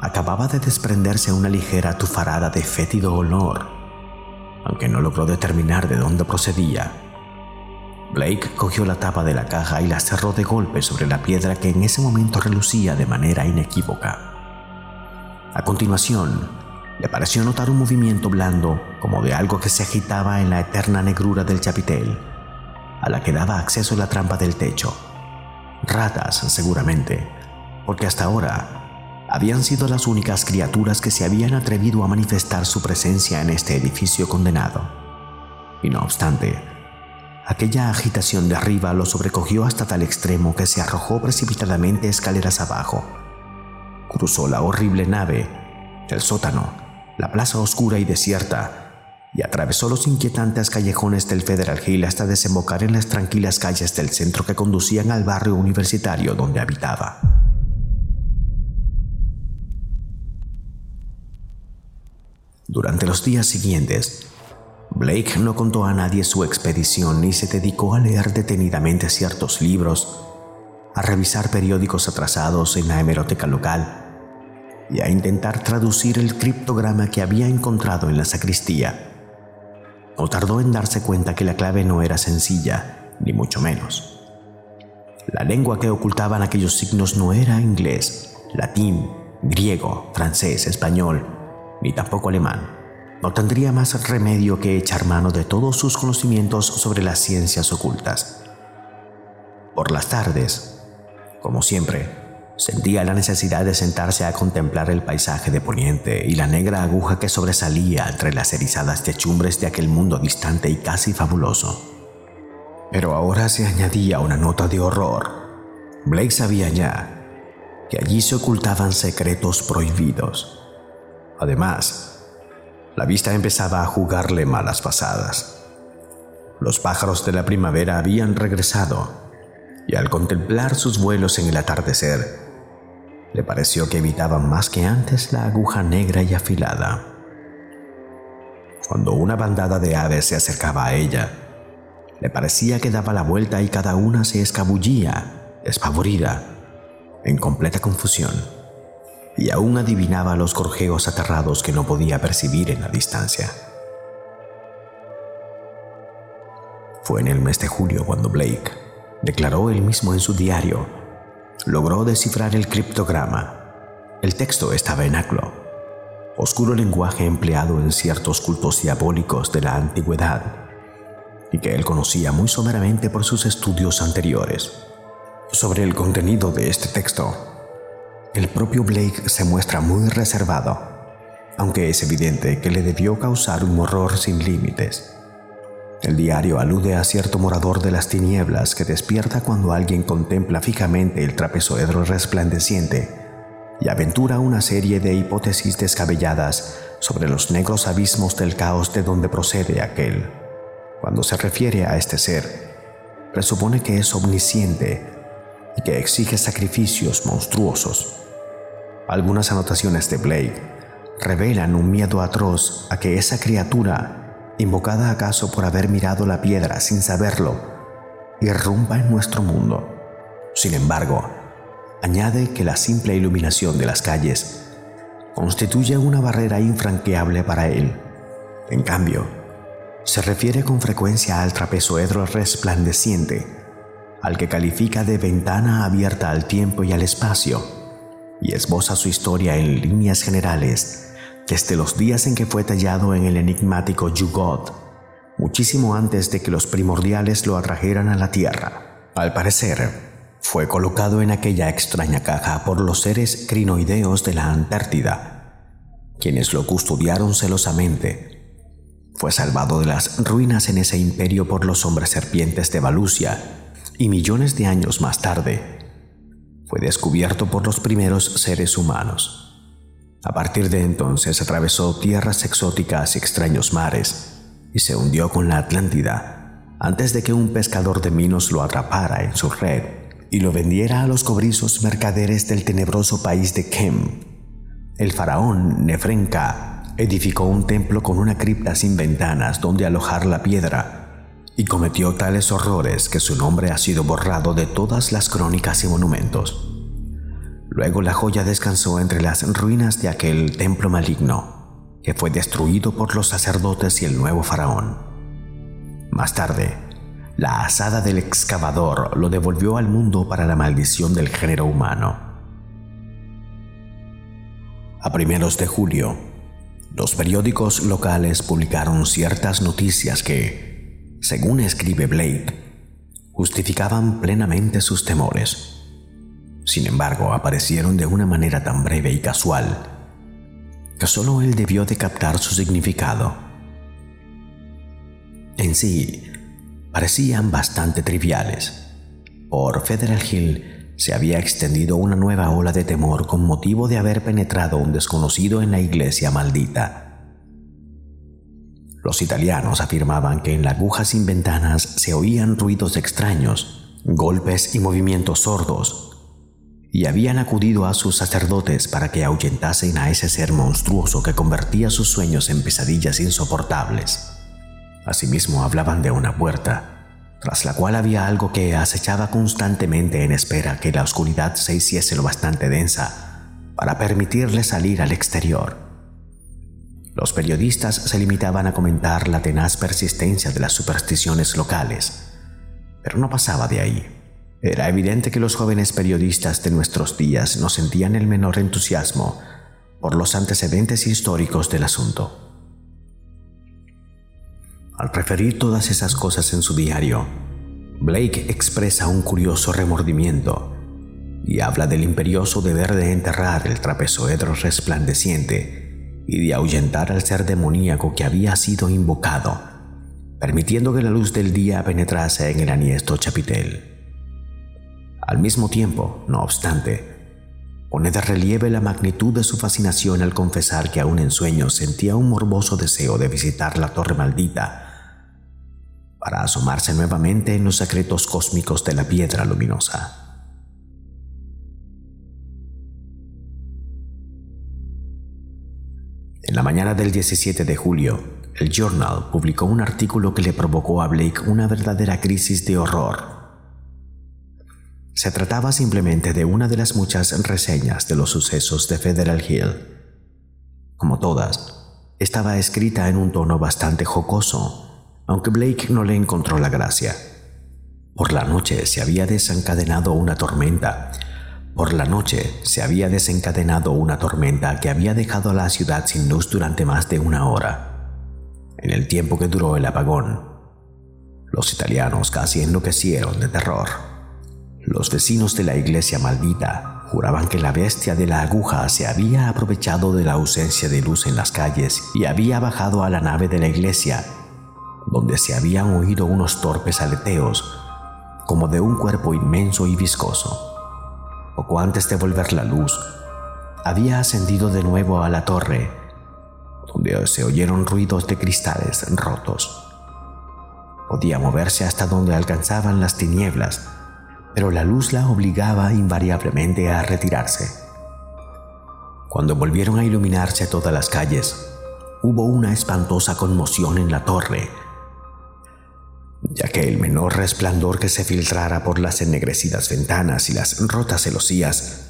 acababa de desprenderse una ligera tufarada de fétido olor, aunque no logró determinar de dónde procedía. Blake cogió la tapa de la caja y la cerró de golpe sobre la piedra que en ese momento relucía de manera inequívoca. A continuación, le pareció notar un movimiento blando como de algo que se agitaba en la eterna negrura del chapitel, a la que daba acceso la trampa del techo. Ratas, seguramente, porque hasta ahora habían sido las únicas criaturas que se habían atrevido a manifestar su presencia en este edificio condenado. Y no obstante, aquella agitación de arriba lo sobrecogió hasta tal extremo que se arrojó precipitadamente escaleras abajo cruzó la horrible nave, el sótano, la plaza oscura y desierta, y atravesó los inquietantes callejones del Federal Hill hasta desembocar en las tranquilas calles del centro que conducían al barrio universitario donde habitaba. Durante los días siguientes, Blake no contó a nadie su expedición ni se dedicó a leer detenidamente ciertos libros, a revisar periódicos atrasados en la hemeroteca local y a intentar traducir el criptograma que había encontrado en la sacristía. No tardó en darse cuenta que la clave no era sencilla, ni mucho menos. La lengua que ocultaban aquellos signos no era inglés, latín, griego, francés, español, ni tampoco alemán. No tendría más remedio que echar mano de todos sus conocimientos sobre las ciencias ocultas. Por las tardes, como siempre, Sentía la necesidad de sentarse a contemplar el paisaje de poniente y la negra aguja que sobresalía entre las erizadas techumbres de aquel mundo distante y casi fabuloso. Pero ahora se añadía una nota de horror. Blake sabía ya que allí se ocultaban secretos prohibidos. Además, la vista empezaba a jugarle malas pasadas. Los pájaros de la primavera habían regresado y al contemplar sus vuelos en el atardecer, le pareció que evitaban más que antes la aguja negra y afilada. Cuando una bandada de aves se acercaba a ella, le parecía que daba la vuelta y cada una se escabullía, despavorida, en completa confusión, y aún adivinaba los gorjeos aterrados que no podía percibir en la distancia. Fue en el mes de julio cuando Blake declaró él mismo en su diario logró descifrar el criptograma. El texto estaba en aclo, oscuro lenguaje empleado en ciertos cultos diabólicos de la antigüedad, y que él conocía muy someramente por sus estudios anteriores. Sobre el contenido de este texto, el propio Blake se muestra muy reservado, aunque es evidente que le debió causar un horror sin límites. El diario alude a cierto morador de las tinieblas que despierta cuando alguien contempla fijamente el trapezoedro resplandeciente y aventura una serie de hipótesis descabelladas sobre los negros abismos del caos de donde procede aquel. Cuando se refiere a este ser, presupone que es omnisciente y que exige sacrificios monstruosos. Algunas anotaciones de Blake revelan un miedo atroz a que esa criatura invocada acaso por haber mirado la piedra sin saberlo, irrumpa en nuestro mundo. Sin embargo, añade que la simple iluminación de las calles constituye una barrera infranqueable para él. En cambio, se refiere con frecuencia al trapezoedro resplandeciente al que califica de ventana abierta al tiempo y al espacio, y esboza su historia en líneas generales desde los días en que fue tallado en el enigmático Yugot, muchísimo antes de que los primordiales lo atrajeran a la Tierra. Al parecer, fue colocado en aquella extraña caja por los seres crinoideos de la Antártida, quienes lo custodiaron celosamente fue salvado de las ruinas en ese imperio por los hombres serpientes de Valusia y millones de años más tarde fue descubierto por los primeros seres humanos. A partir de entonces atravesó tierras exóticas y extraños mares y se hundió con la Atlántida antes de que un pescador de minos lo atrapara en su red y lo vendiera a los cobrizos mercaderes del tenebroso país de Kem. El faraón Nefrenka edificó un templo con una cripta sin ventanas donde alojar la piedra y cometió tales horrores que su nombre ha sido borrado de todas las crónicas y monumentos. Luego la joya descansó entre las ruinas de aquel templo maligno, que fue destruido por los sacerdotes y el nuevo faraón. Más tarde, la asada del excavador lo devolvió al mundo para la maldición del género humano. A primeros de julio, los periódicos locales publicaron ciertas noticias que, según escribe Blake, justificaban plenamente sus temores. Sin embargo, aparecieron de una manera tan breve y casual que solo él debió de captar su significado. En sí, parecían bastante triviales. Por Federal Hill se había extendido una nueva ola de temor con motivo de haber penetrado un desconocido en la iglesia maldita. Los italianos afirmaban que en la aguja sin ventanas se oían ruidos extraños, golpes y movimientos sordos, y habían acudido a sus sacerdotes para que ahuyentasen a ese ser monstruoso que convertía sus sueños en pesadillas insoportables. Asimismo hablaban de una puerta, tras la cual había algo que acechaba constantemente en espera que la oscuridad se hiciese lo bastante densa para permitirle salir al exterior. Los periodistas se limitaban a comentar la tenaz persistencia de las supersticiones locales, pero no pasaba de ahí. Era evidente que los jóvenes periodistas de nuestros días no sentían el menor entusiasmo por los antecedentes históricos del asunto. Al referir todas esas cosas en su diario, Blake expresa un curioso remordimiento y habla del imperioso deber de enterrar el trapezoedro resplandeciente y de ahuyentar al ser demoníaco que había sido invocado, permitiendo que la luz del día penetrase en el aniesto chapitel. Al mismo tiempo, no obstante, pone de relieve la magnitud de su fascinación al confesar que aún en sueños sentía un morboso deseo de visitar la torre maldita para asomarse nuevamente en los secretos cósmicos de la piedra luminosa. En la mañana del 17 de julio, el Journal publicó un artículo que le provocó a Blake una verdadera crisis de horror. Se trataba simplemente de una de las muchas reseñas de los sucesos de Federal Hill. Como todas, estaba escrita en un tono bastante jocoso aunque Blake no le encontró la gracia. Por la noche se había desencadenado una tormenta. Por la noche se había desencadenado una tormenta que había dejado a la ciudad sin luz durante más de una hora. En el tiempo que duró el apagón, los italianos casi enloquecieron de terror. Los vecinos de la iglesia maldita juraban que la bestia de la aguja se había aprovechado de la ausencia de luz en las calles y había bajado a la nave de la iglesia donde se habían oído unos torpes aleteos, como de un cuerpo inmenso y viscoso. Poco antes de volver la luz, había ascendido de nuevo a la torre, donde se oyeron ruidos de cristales rotos. Podía moverse hasta donde alcanzaban las tinieblas, pero la luz la obligaba invariablemente a retirarse. Cuando volvieron a iluminarse todas las calles, hubo una espantosa conmoción en la torre ya que el menor resplandor que se filtrara por las ennegrecidas ventanas y las rotas celosías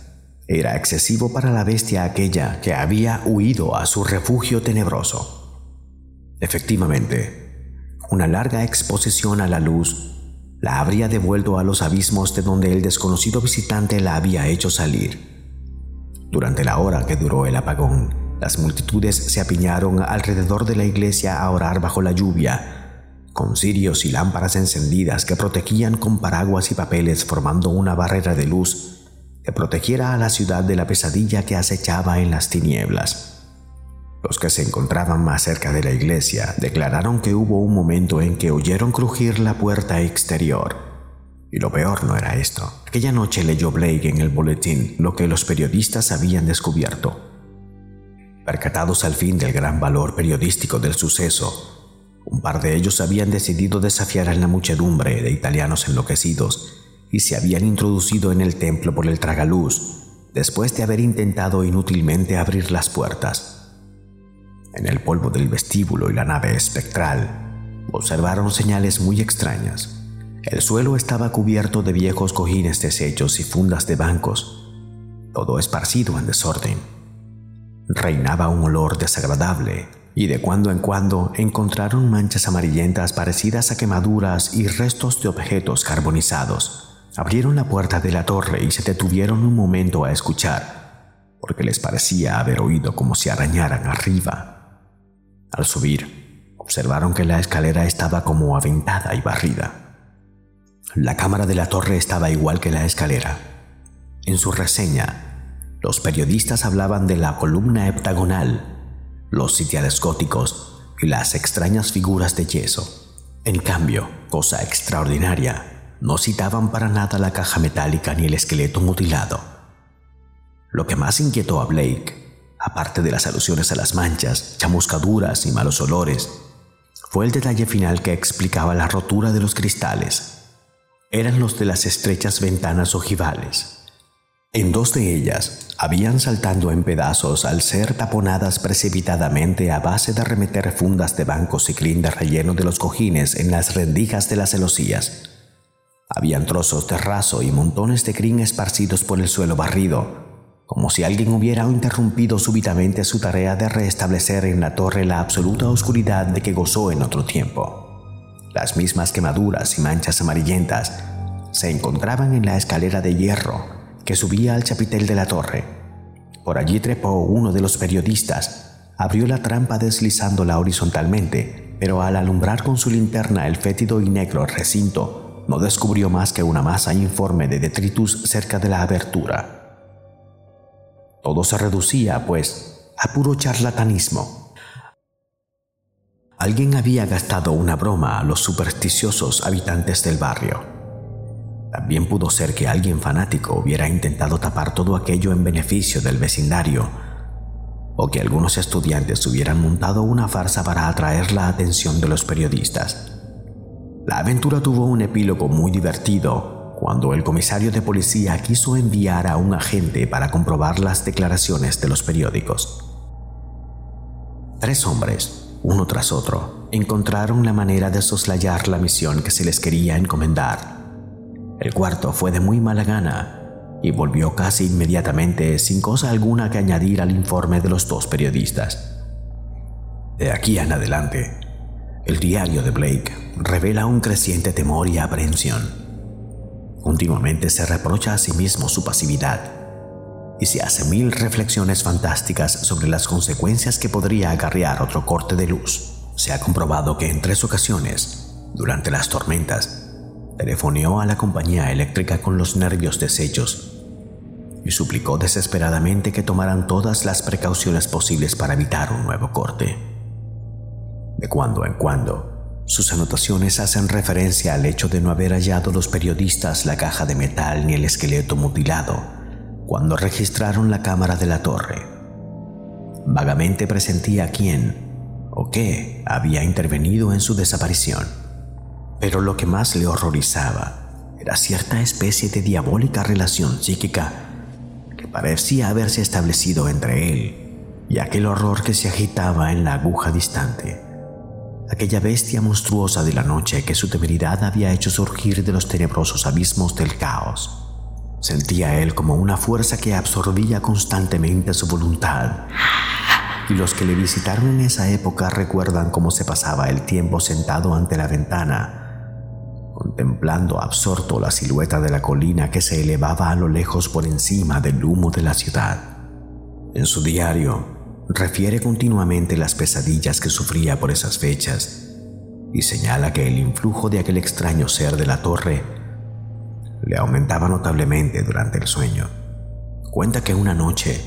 era excesivo para la bestia aquella que había huido a su refugio tenebroso. Efectivamente, una larga exposición a la luz la habría devuelto a los abismos de donde el desconocido visitante la había hecho salir. Durante la hora que duró el apagón, las multitudes se apiñaron alrededor de la iglesia a orar bajo la lluvia, con cirios y lámparas encendidas que protegían con paraguas y papeles formando una barrera de luz que protegiera a la ciudad de la pesadilla que acechaba en las tinieblas. Los que se encontraban más cerca de la iglesia declararon que hubo un momento en que oyeron crujir la puerta exterior. Y lo peor no era esto. Aquella noche leyó Blake en el boletín lo que los periodistas habían descubierto. Percatados al fin del gran valor periodístico del suceso, un par de ellos habían decidido desafiar a la muchedumbre de italianos enloquecidos y se habían introducido en el templo por el tragaluz después de haber intentado inútilmente abrir las puertas. En el polvo del vestíbulo y la nave espectral, observaron señales muy extrañas. El suelo estaba cubierto de viejos cojines deshechos y fundas de bancos, todo esparcido en desorden. Reinaba un olor desagradable y de cuando en cuando encontraron manchas amarillentas parecidas a quemaduras y restos de objetos carbonizados. Abrieron la puerta de la torre y se detuvieron un momento a escuchar, porque les parecía haber oído como si arañaran arriba. Al subir, observaron que la escalera estaba como aventada y barrida. La cámara de la torre estaba igual que la escalera. En su reseña, los periodistas hablaban de la columna heptagonal, los sitiales góticos y las extrañas figuras de yeso. En cambio, cosa extraordinaria, no citaban para nada la caja metálica ni el esqueleto mutilado. Lo que más inquietó a Blake aparte de las alusiones a las manchas, chamuscaduras y malos olores, fue el detalle final que explicaba la rotura de los cristales. Eran los de las estrechas ventanas ojivales. En dos de ellas habían saltando en pedazos al ser taponadas precipitadamente a base de remeter fundas de bancos y crin de relleno de los cojines en las rendijas de las celosías. Habían trozos de raso y montones de crin esparcidos por el suelo barrido, como si alguien hubiera interrumpido súbitamente su tarea de restablecer en la torre la absoluta oscuridad de que gozó en otro tiempo. Las mismas quemaduras y manchas amarillentas se encontraban en la escalera de hierro que subía al chapitel de la torre. Por allí trepó uno de los periodistas, abrió la trampa deslizándola horizontalmente, pero al alumbrar con su linterna el fétido y negro recinto, no descubrió más que una masa informe de detritus cerca de la abertura. Todo se reducía, pues, a puro charlatanismo. Alguien había gastado una broma a los supersticiosos habitantes del barrio. También pudo ser que alguien fanático hubiera intentado tapar todo aquello en beneficio del vecindario, o que algunos estudiantes hubieran montado una farsa para atraer la atención de los periodistas. La aventura tuvo un epílogo muy divertido cuando el comisario de policía quiso enviar a un agente para comprobar las declaraciones de los periódicos. Tres hombres, uno tras otro, encontraron la manera de soslayar la misión que se les quería encomendar. El cuarto fue de muy mala gana y volvió casi inmediatamente sin cosa alguna que añadir al informe de los dos periodistas. De aquí en adelante, el diario de Blake revela un creciente temor y aprehensión Continuamente se reprocha a sí mismo su pasividad y se hace mil reflexiones fantásticas sobre las consecuencias que podría acarrear otro corte de luz. Se ha comprobado que en tres ocasiones, durante las tormentas, telefoneó a la compañía eléctrica con los nervios deshechos y suplicó desesperadamente que tomaran todas las precauciones posibles para evitar un nuevo corte. De cuando en cuando, sus anotaciones hacen referencia al hecho de no haber hallado los periodistas la caja de metal ni el esqueleto mutilado cuando registraron la cámara de la torre. Vagamente presentía quién o qué había intervenido en su desaparición. Pero lo que más le horrorizaba era cierta especie de diabólica relación psíquica que parecía haberse establecido entre él y aquel horror que se agitaba en la aguja distante aquella bestia monstruosa de la noche que su temeridad había hecho surgir de los tenebrosos abismos del caos. Sentía él como una fuerza que absorbía constantemente su voluntad. Y los que le visitaron en esa época recuerdan cómo se pasaba el tiempo sentado ante la ventana, contemplando absorto la silueta de la colina que se elevaba a lo lejos por encima del humo de la ciudad. En su diario, refiere continuamente las pesadillas que sufría por esas fechas y señala que el influjo de aquel extraño ser de la torre le aumentaba notablemente durante el sueño. Cuenta que una noche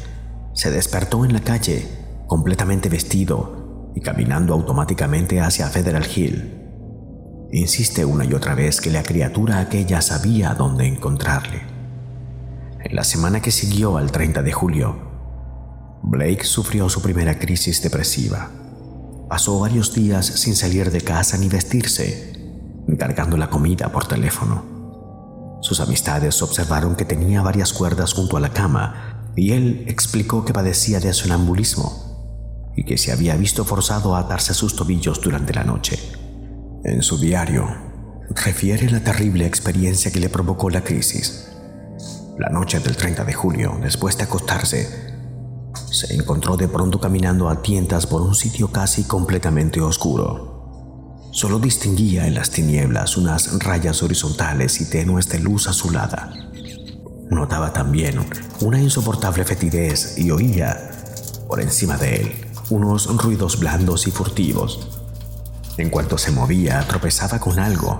se despertó en la calle completamente vestido y caminando automáticamente hacia Federal Hill. Insiste una y otra vez que la criatura aquella sabía dónde encontrarle. En la semana que siguió al 30 de julio, Blake sufrió su primera crisis depresiva. Pasó varios días sin salir de casa ni vestirse, encargando la comida por teléfono. Sus amistades observaron que tenía varias cuerdas junto a la cama y él explicó que padecía de sonambulismo y que se había visto forzado a atarse sus tobillos durante la noche. En su diario, refiere la terrible experiencia que le provocó la crisis. La noche del 30 de julio, después de acostarse, se encontró de pronto caminando a tientas por un sitio casi completamente oscuro. Solo distinguía en las tinieblas unas rayas horizontales y tenues de luz azulada. Notaba también una insoportable fetidez y oía, por encima de él, unos ruidos blandos y furtivos. En cuanto se movía, tropezaba con algo,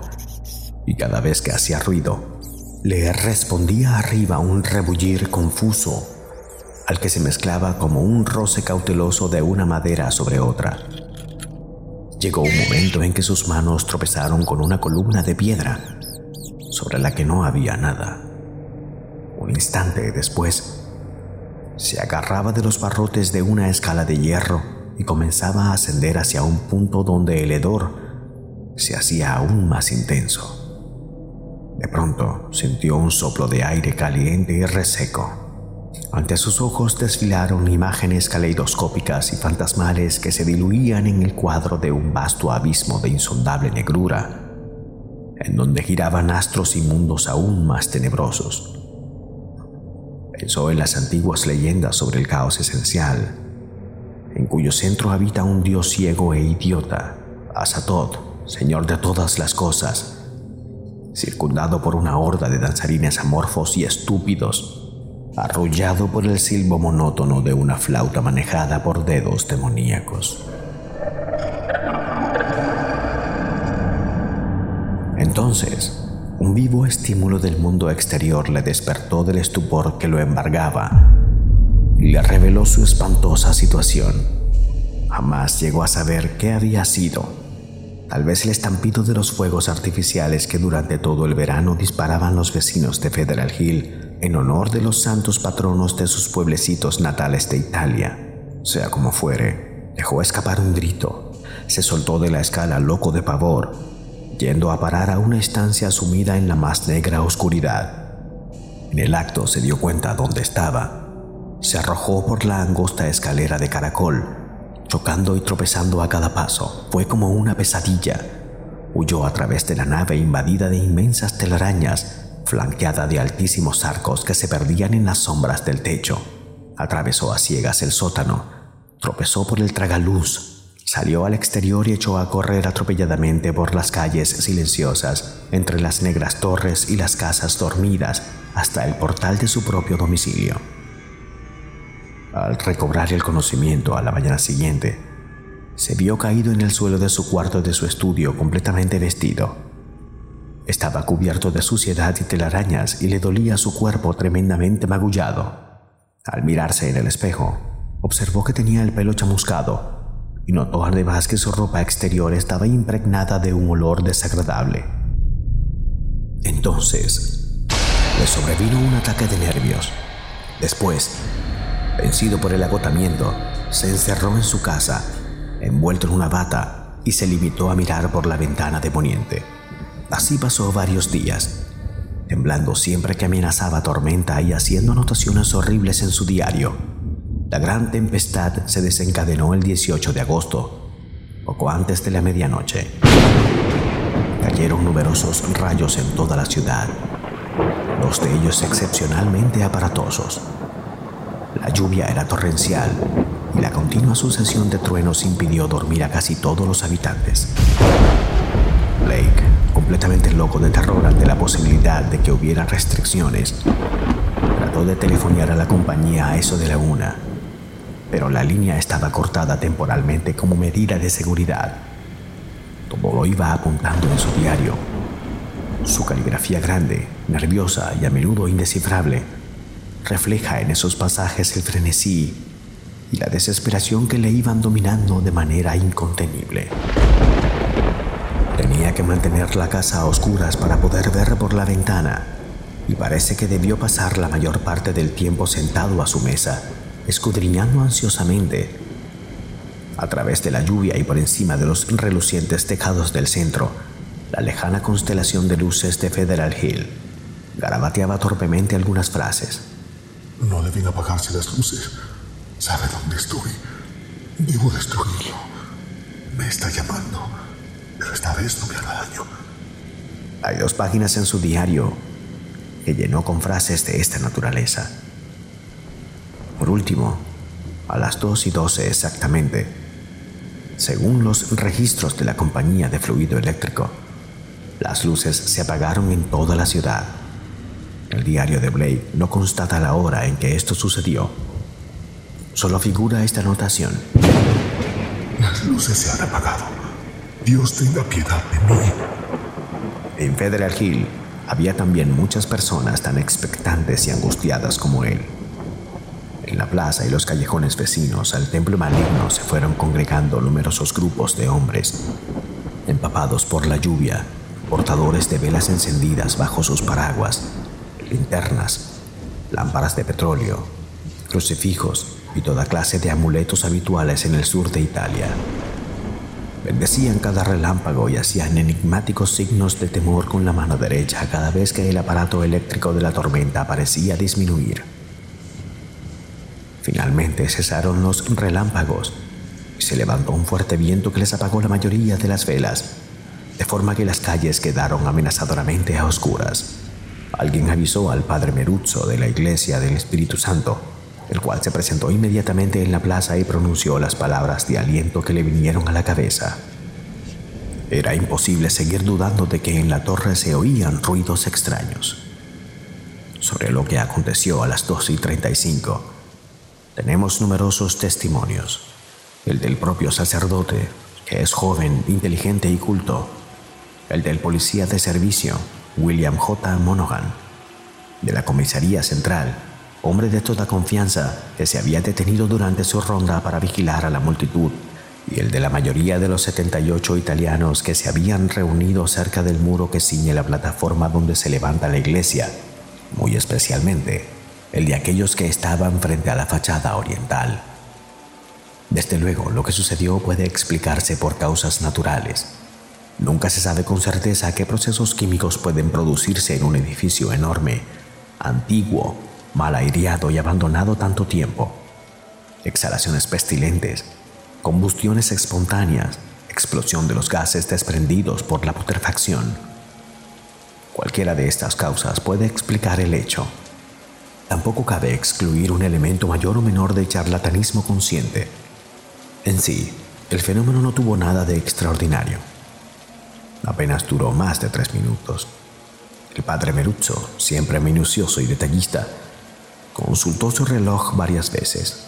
y cada vez que hacía ruido, le respondía arriba un rebullir confuso, al que se mezclaba como un roce cauteloso de una madera sobre otra. Llegó un momento en que sus manos tropezaron con una columna de piedra, sobre la que no había nada. Un instante después, se agarraba de los barrotes de una escala de hierro y comenzaba a ascender hacia un punto donde el hedor se hacía aún más intenso. De pronto sintió un soplo de aire caliente y reseco. Ante sus ojos desfilaron imágenes caleidoscópicas y fantasmales que se diluían en el cuadro de un vasto abismo de insondable negrura, en donde giraban astros inmundos aún más tenebrosos. Pensó en las antiguas leyendas sobre el caos esencial, en cuyo centro habita un dios ciego e idiota, Azatoth, señor de todas las cosas, circundado por una horda de danzarines amorfos y estúpidos, arrullado por el silbo monótono de una flauta manejada por dedos demoníacos. Entonces, un vivo estímulo del mundo exterior le despertó del estupor que lo embargaba y le reveló su espantosa situación. Jamás llegó a saber qué había sido. Tal vez el estampido de los fuegos artificiales que durante todo el verano disparaban los vecinos de Federal Hill en honor de los santos patronos de sus pueblecitos natales de Italia. Sea como fuere, dejó escapar un grito, se soltó de la escala loco de pavor, yendo a parar a una estancia sumida en la más negra oscuridad. En el acto se dio cuenta dónde estaba se arrojó por la angosta escalera de caracol, chocando y tropezando a cada paso. Fue como una pesadilla. Huyó a través de la nave invadida de inmensas telarañas, flanqueada de altísimos arcos que se perdían en las sombras del techo. Atravesó a ciegas el sótano, tropezó por el tragaluz, salió al exterior y echó a correr atropelladamente por las calles silenciosas, entre las negras torres y las casas dormidas, hasta el portal de su propio domicilio. Al recobrar el conocimiento a la mañana siguiente, se vio caído en el suelo de su cuarto de su estudio completamente vestido. Estaba cubierto de suciedad y telarañas y le dolía su cuerpo tremendamente magullado. Al mirarse en el espejo, observó que tenía el pelo chamuscado y notó además que su ropa exterior estaba impregnada de un olor desagradable. Entonces, le sobrevino un ataque de nervios. Después, Vencido por el agotamiento, se encerró en su casa, envuelto en una bata, y se limitó a mirar por la ventana de poniente. Así pasó varios días, temblando siempre que amenazaba tormenta y haciendo anotaciones horribles en su diario. La gran tempestad se desencadenó el 18 de agosto, poco antes de la medianoche. Cayeron numerosos rayos en toda la ciudad, dos de ellos excepcionalmente aparatosos. La lluvia era torrencial y la continua sucesión de truenos impidió dormir a casi todos los habitantes. Blake, completamente loco de terror ante la posibilidad de que hubiera restricciones, trató de telefonear a la compañía a eso de la una, pero la línea estaba cortada temporalmente como medida de seguridad. Todo lo iba apuntando en su diario. Su caligrafía grande, nerviosa y a menudo indescifrable, refleja en esos pasajes el frenesí y la desesperación que le iban dominando de manera incontenible. Tenía que mantener la casa a oscuras para poder ver por la ventana y parece que debió pasar la mayor parte del tiempo sentado a su mesa, escudriñando ansiosamente. A través de la lluvia y por encima de los relucientes tejados del centro, la lejana constelación de luces de Federal Hill garabateaba torpemente algunas frases. No deben apagarse las luces. Sabe dónde estoy. Debo destruirlo. Me está llamando pero esta vez no me hará daño. Hay dos páginas en su diario que llenó con frases de esta naturaleza. Por último, a las 2 y 12 exactamente, según los registros de la compañía de fluido eléctrico, las luces se apagaron en toda la ciudad. El diario de Blake no constata la hora en que esto sucedió. Solo figura esta anotación. Las luces se han apagado. Dios tenga piedad de mí. En Federal Hill había también muchas personas tan expectantes y angustiadas como él. En la plaza y los callejones vecinos al templo maligno se fueron congregando numerosos grupos de hombres, empapados por la lluvia, portadores de velas encendidas bajo sus paraguas, linternas, lámparas de petróleo, crucifijos y toda clase de amuletos habituales en el sur de Italia. Bendecían cada relámpago y hacían enigmáticos signos de temor con la mano derecha cada vez que el aparato eléctrico de la tormenta parecía disminuir. Finalmente cesaron los relámpagos y se levantó un fuerte viento que les apagó la mayoría de las velas, de forma que las calles quedaron amenazadoramente a oscuras. Alguien avisó al padre Meruzzo de la iglesia del Espíritu Santo el cual se presentó inmediatamente en la plaza y pronunció las palabras de aliento que le vinieron a la cabeza. Era imposible seguir dudando de que en la torre se oían ruidos extraños. Sobre lo que aconteció a las 2 y 35, tenemos numerosos testimonios. El del propio sacerdote, que es joven, inteligente y culto. El del policía de servicio, William J. Monaghan. De la comisaría central, hombre de toda confianza que se había detenido durante su ronda para vigilar a la multitud, y el de la mayoría de los 78 italianos que se habían reunido cerca del muro que ciñe la plataforma donde se levanta la iglesia, muy especialmente el de aquellos que estaban frente a la fachada oriental. Desde luego, lo que sucedió puede explicarse por causas naturales. Nunca se sabe con certeza qué procesos químicos pueden producirse en un edificio enorme, antiguo mal aireado y abandonado tanto tiempo. Exhalaciones pestilentes, combustiones espontáneas, explosión de los gases desprendidos por la putrefacción. Cualquiera de estas causas puede explicar el hecho. Tampoco cabe excluir un elemento mayor o menor de charlatanismo consciente. En sí, el fenómeno no tuvo nada de extraordinario. Apenas duró más de tres minutos. El padre Meruzzo, siempre minucioso y detallista, Consultó su reloj varias veces.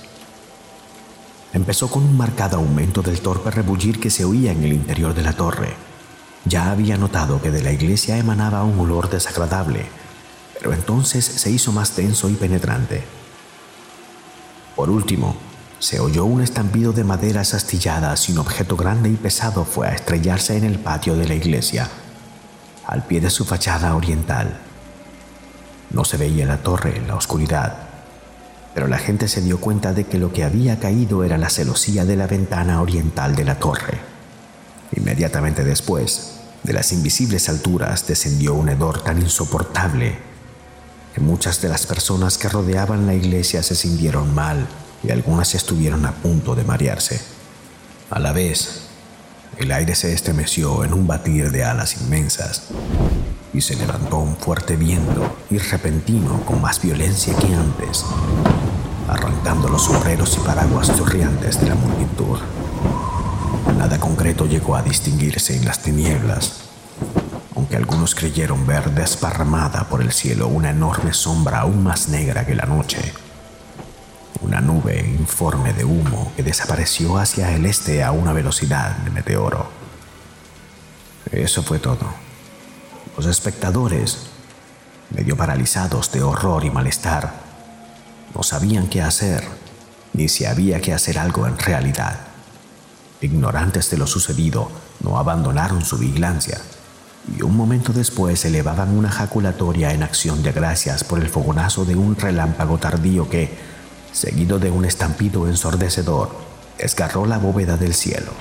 Empezó con un marcado aumento del torpe rebullir que se oía en el interior de la torre. Ya había notado que de la iglesia emanaba un olor desagradable, pero entonces se hizo más denso y penetrante. Por último, se oyó un estampido de maderas astilladas y un objeto grande y pesado fue a estrellarse en el patio de la iglesia, al pie de su fachada oriental. No se veía la torre en la oscuridad, pero la gente se dio cuenta de que lo que había caído era la celosía de la ventana oriental de la torre. Inmediatamente después, de las invisibles alturas descendió un hedor tan insoportable que muchas de las personas que rodeaban la iglesia se sintieron mal y algunas estuvieron a punto de marearse. A la vez, el aire se estremeció en un batir de alas inmensas y se levantó un fuerte viento y repentino con más violencia que antes, arrancando los sombreros y paraguas chorreantes de la multitud. Nada concreto llegó a distinguirse en las tinieblas, aunque que algunos creyeron ver desparramada por el cielo una enorme sombra aún más negra que la noche. Una nube informe de humo que desapareció hacia el este a una velocidad de meteoro. Eso fue todo. Los espectadores, medio paralizados de horror y malestar, no sabían qué hacer, ni si había que hacer algo en realidad. Ignorantes de lo sucedido, no abandonaron su vigilancia y un momento después elevaban una jaculatoria en acción de gracias por el fogonazo de un relámpago tardío que, seguido de un estampido ensordecedor, desgarró la bóveda del cielo.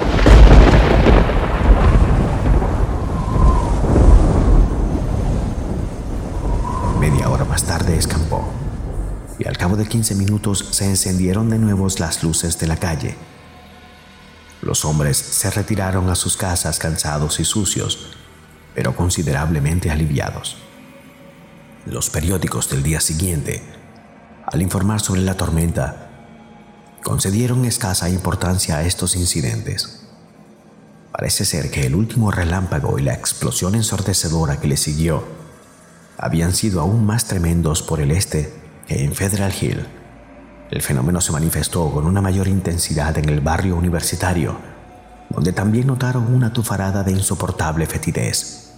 Media hora más tarde escampó, y al cabo de 15 minutos se encendieron de nuevo las luces de la calle. Los hombres se retiraron a sus casas cansados y sucios, pero considerablemente aliviados. Los periódicos del día siguiente, al informar sobre la tormenta, concedieron escasa importancia a estos incidentes. Parece ser que el último relámpago y la explosión ensordecedora que le siguió habían sido aún más tremendos por el este que en Federal Hill. El fenómeno se manifestó con una mayor intensidad en el barrio universitario, donde también notaron una tufarada de insoportable fetidez.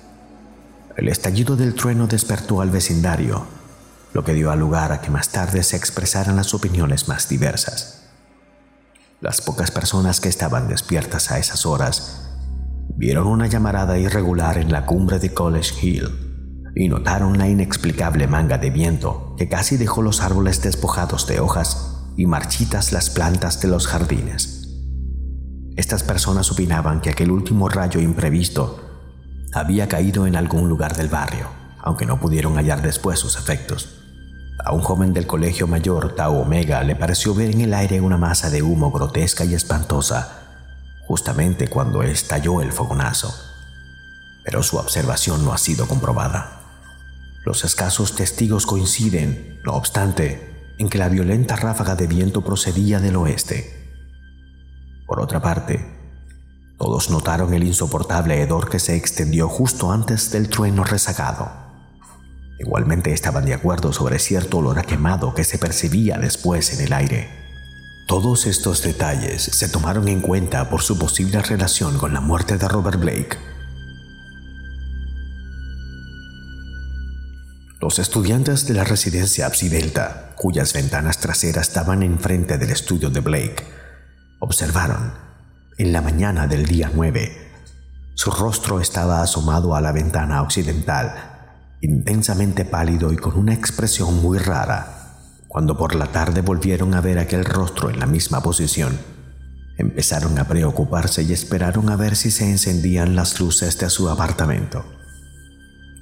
El estallido del trueno despertó al vecindario, lo que dio lugar a que más tarde se expresaran las opiniones más diversas. Las pocas personas que estaban despiertas a esas horas vieron una llamarada irregular en la cumbre de College Hill y notaron la inexplicable manga de viento que casi dejó los árboles despojados de hojas y marchitas las plantas de los jardines. Estas personas opinaban que aquel último rayo imprevisto había caído en algún lugar del barrio, aunque no pudieron hallar después sus efectos. A un joven del colegio mayor Tau Omega le pareció ver en el aire una masa de humo grotesca y espantosa, justamente cuando estalló el fogonazo. Pero su observación no ha sido comprobada. Los escasos testigos coinciden, no obstante, en que la violenta ráfaga de viento procedía del oeste. Por otra parte, todos notaron el insoportable hedor que se extendió justo antes del trueno rezagado. Igualmente estaban de acuerdo sobre cierto olor a quemado que se percibía después en el aire. Todos estos detalles se tomaron en cuenta por su posible relación con la muerte de Robert Blake. Los estudiantes de la residencia Delta, cuyas ventanas traseras estaban enfrente del estudio de Blake, observaron en la mañana del día 9. Su rostro estaba asomado a la ventana occidental, intensamente pálido y con una expresión muy rara. Cuando por la tarde volvieron a ver aquel rostro en la misma posición, empezaron a preocuparse y esperaron a ver si se encendían las luces de su apartamento.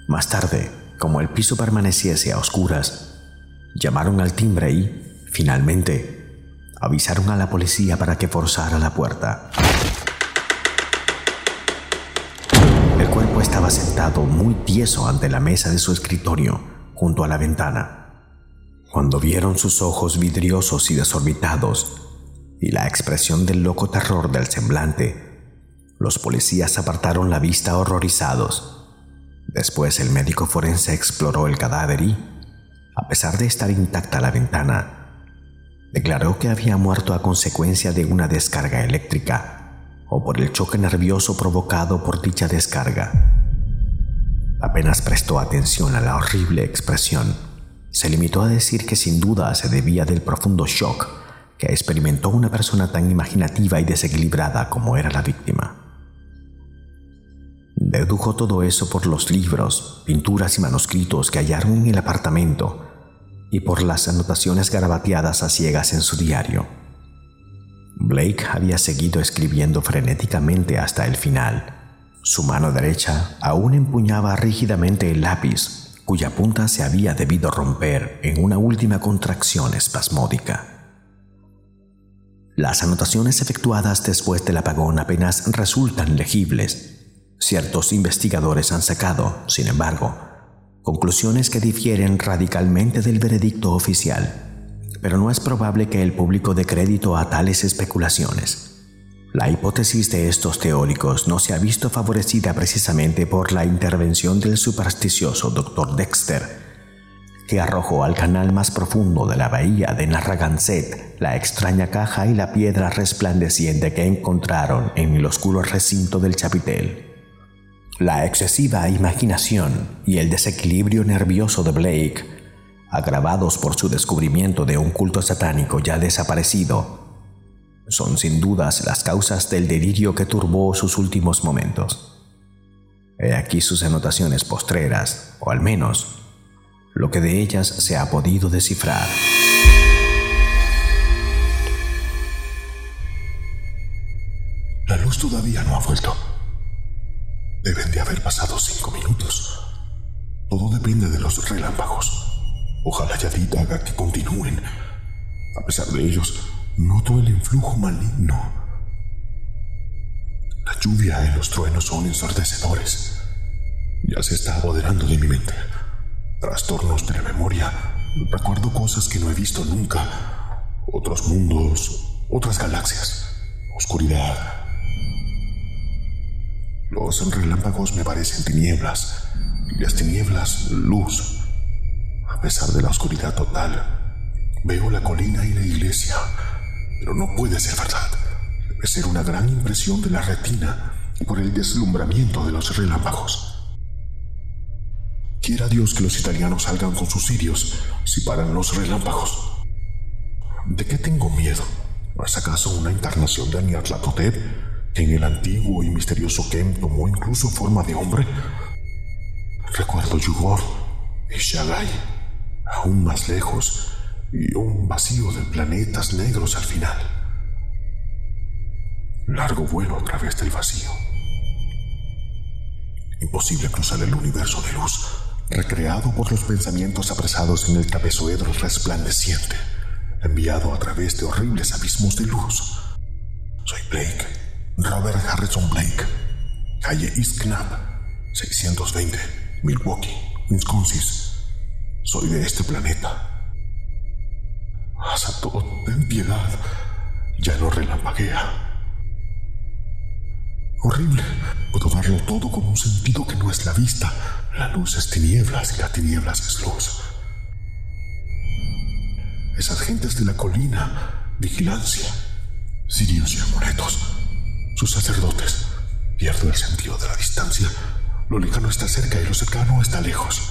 Más tarde, como el piso permaneciese a oscuras, llamaron al timbre y, finalmente, avisaron a la policía para que forzara la puerta. Sentado muy tieso ante la mesa de su escritorio, junto a la ventana. Cuando vieron sus ojos vidriosos y desorbitados y la expresión del loco terror del semblante, los policías apartaron la vista horrorizados. Después el médico forense exploró el cadáver y, a pesar de estar intacta la ventana, declaró que había muerto a consecuencia de una descarga eléctrica o por el choque nervioso provocado por dicha descarga. Apenas prestó atención a la horrible expresión. Se limitó a decir que sin duda se debía del profundo shock que experimentó una persona tan imaginativa y desequilibrada como era la víctima. Dedujo todo eso por los libros, pinturas y manuscritos que hallaron en el apartamento y por las anotaciones garabateadas a ciegas en su diario. Blake había seguido escribiendo frenéticamente hasta el final. Su mano derecha aún empuñaba rígidamente el lápiz, cuya punta se había debido romper en una última contracción espasmódica. Las anotaciones efectuadas después del apagón apenas resultan legibles. Ciertos investigadores han sacado, sin embargo, conclusiones que difieren radicalmente del veredicto oficial, pero no es probable que el público dé crédito a tales especulaciones. La hipótesis de estos teóricos no se ha visto favorecida precisamente por la intervención del supersticioso Dr. Dexter, que arrojó al canal más profundo de la bahía de Narragansett la extraña caja y la piedra resplandeciente que encontraron en el oscuro recinto del chapitel. La excesiva imaginación y el desequilibrio nervioso de Blake, agravados por su descubrimiento de un culto satánico ya desaparecido, son sin dudas las causas del delirio que turbó sus últimos momentos. He aquí sus anotaciones postreras, o al menos lo que de ellas se ha podido descifrar. La luz todavía no ha vuelto. Deben de haber pasado cinco minutos. Todo depende de los relámpagos. Ojalá Yadid haga que continúen. A pesar de ellos, Noto el influjo maligno. La lluvia y los truenos son ensordecedores. Ya se está apoderando de mi mente. Trastornos de la memoria. Recuerdo cosas que no he visto nunca. Otros mundos, otras galaxias, oscuridad. Los relámpagos me parecen tinieblas y las tinieblas luz. A pesar de la oscuridad total, veo la colina y la iglesia pero no puede ser verdad. Debe ser una gran impresión de la retina por el deslumbramiento de los relámpagos. Quiera Dios que los italianos salgan con sus sirios si paran los relámpagos. ¿De qué tengo miedo? ¿Es acaso una encarnación de Aniatlatotep que en el antiguo y misterioso Kem tomó incluso forma de hombre? Recuerdo Yugor y Shagai, aún más lejos, y un vacío de planetas negros al final. Largo vuelo a través del vacío. Imposible cruzar el universo de luz, recreado por los pensamientos apresados en el trapezoedro resplandeciente, enviado a través de horribles abismos de luz. Soy Blake, Robert Harrison Blake, calle East Knapp, 620, Milwaukee, Wisconsin. Soy de este planeta todo, ten piedad. Ya no relampaguea. Horrible. Puedo darlo todo con un sentido que no es la vista. La luz es tinieblas y la tinieblas es luz. Esas gentes de la colina, vigilancia, sirios y amoretos, sus sacerdotes. Pierdo el sentido de la distancia. Lo lejano está cerca y lo cercano está lejos.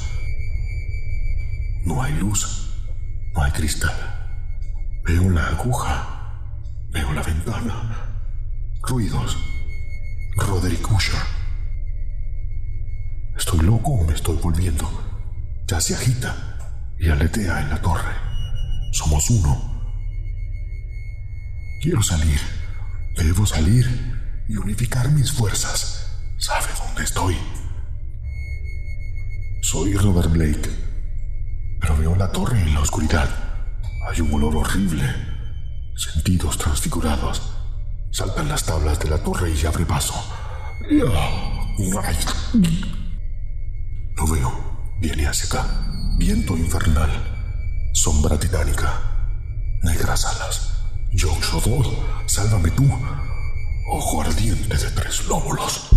No hay luz, no hay cristal. Veo la aguja. Veo la ventana. Ruidos. Roderick Usher. ¿Estoy loco o me estoy volviendo? Ya se agita y aletea en la torre. Somos uno. Quiero salir. Debo salir y unificar mis fuerzas. ¿Sabe dónde estoy? Soy Robert Blake, pero veo la torre en la oscuridad. Hay un olor horrible. Sentidos transfigurados. Saltan las tablas de la torre y abre paso. Lo veo. Viene hacia acá. Viento infernal. Sombra titánica. Negras alas. Yo Shodor, sálvame tú. Ojo ardiente de tres lóbulos.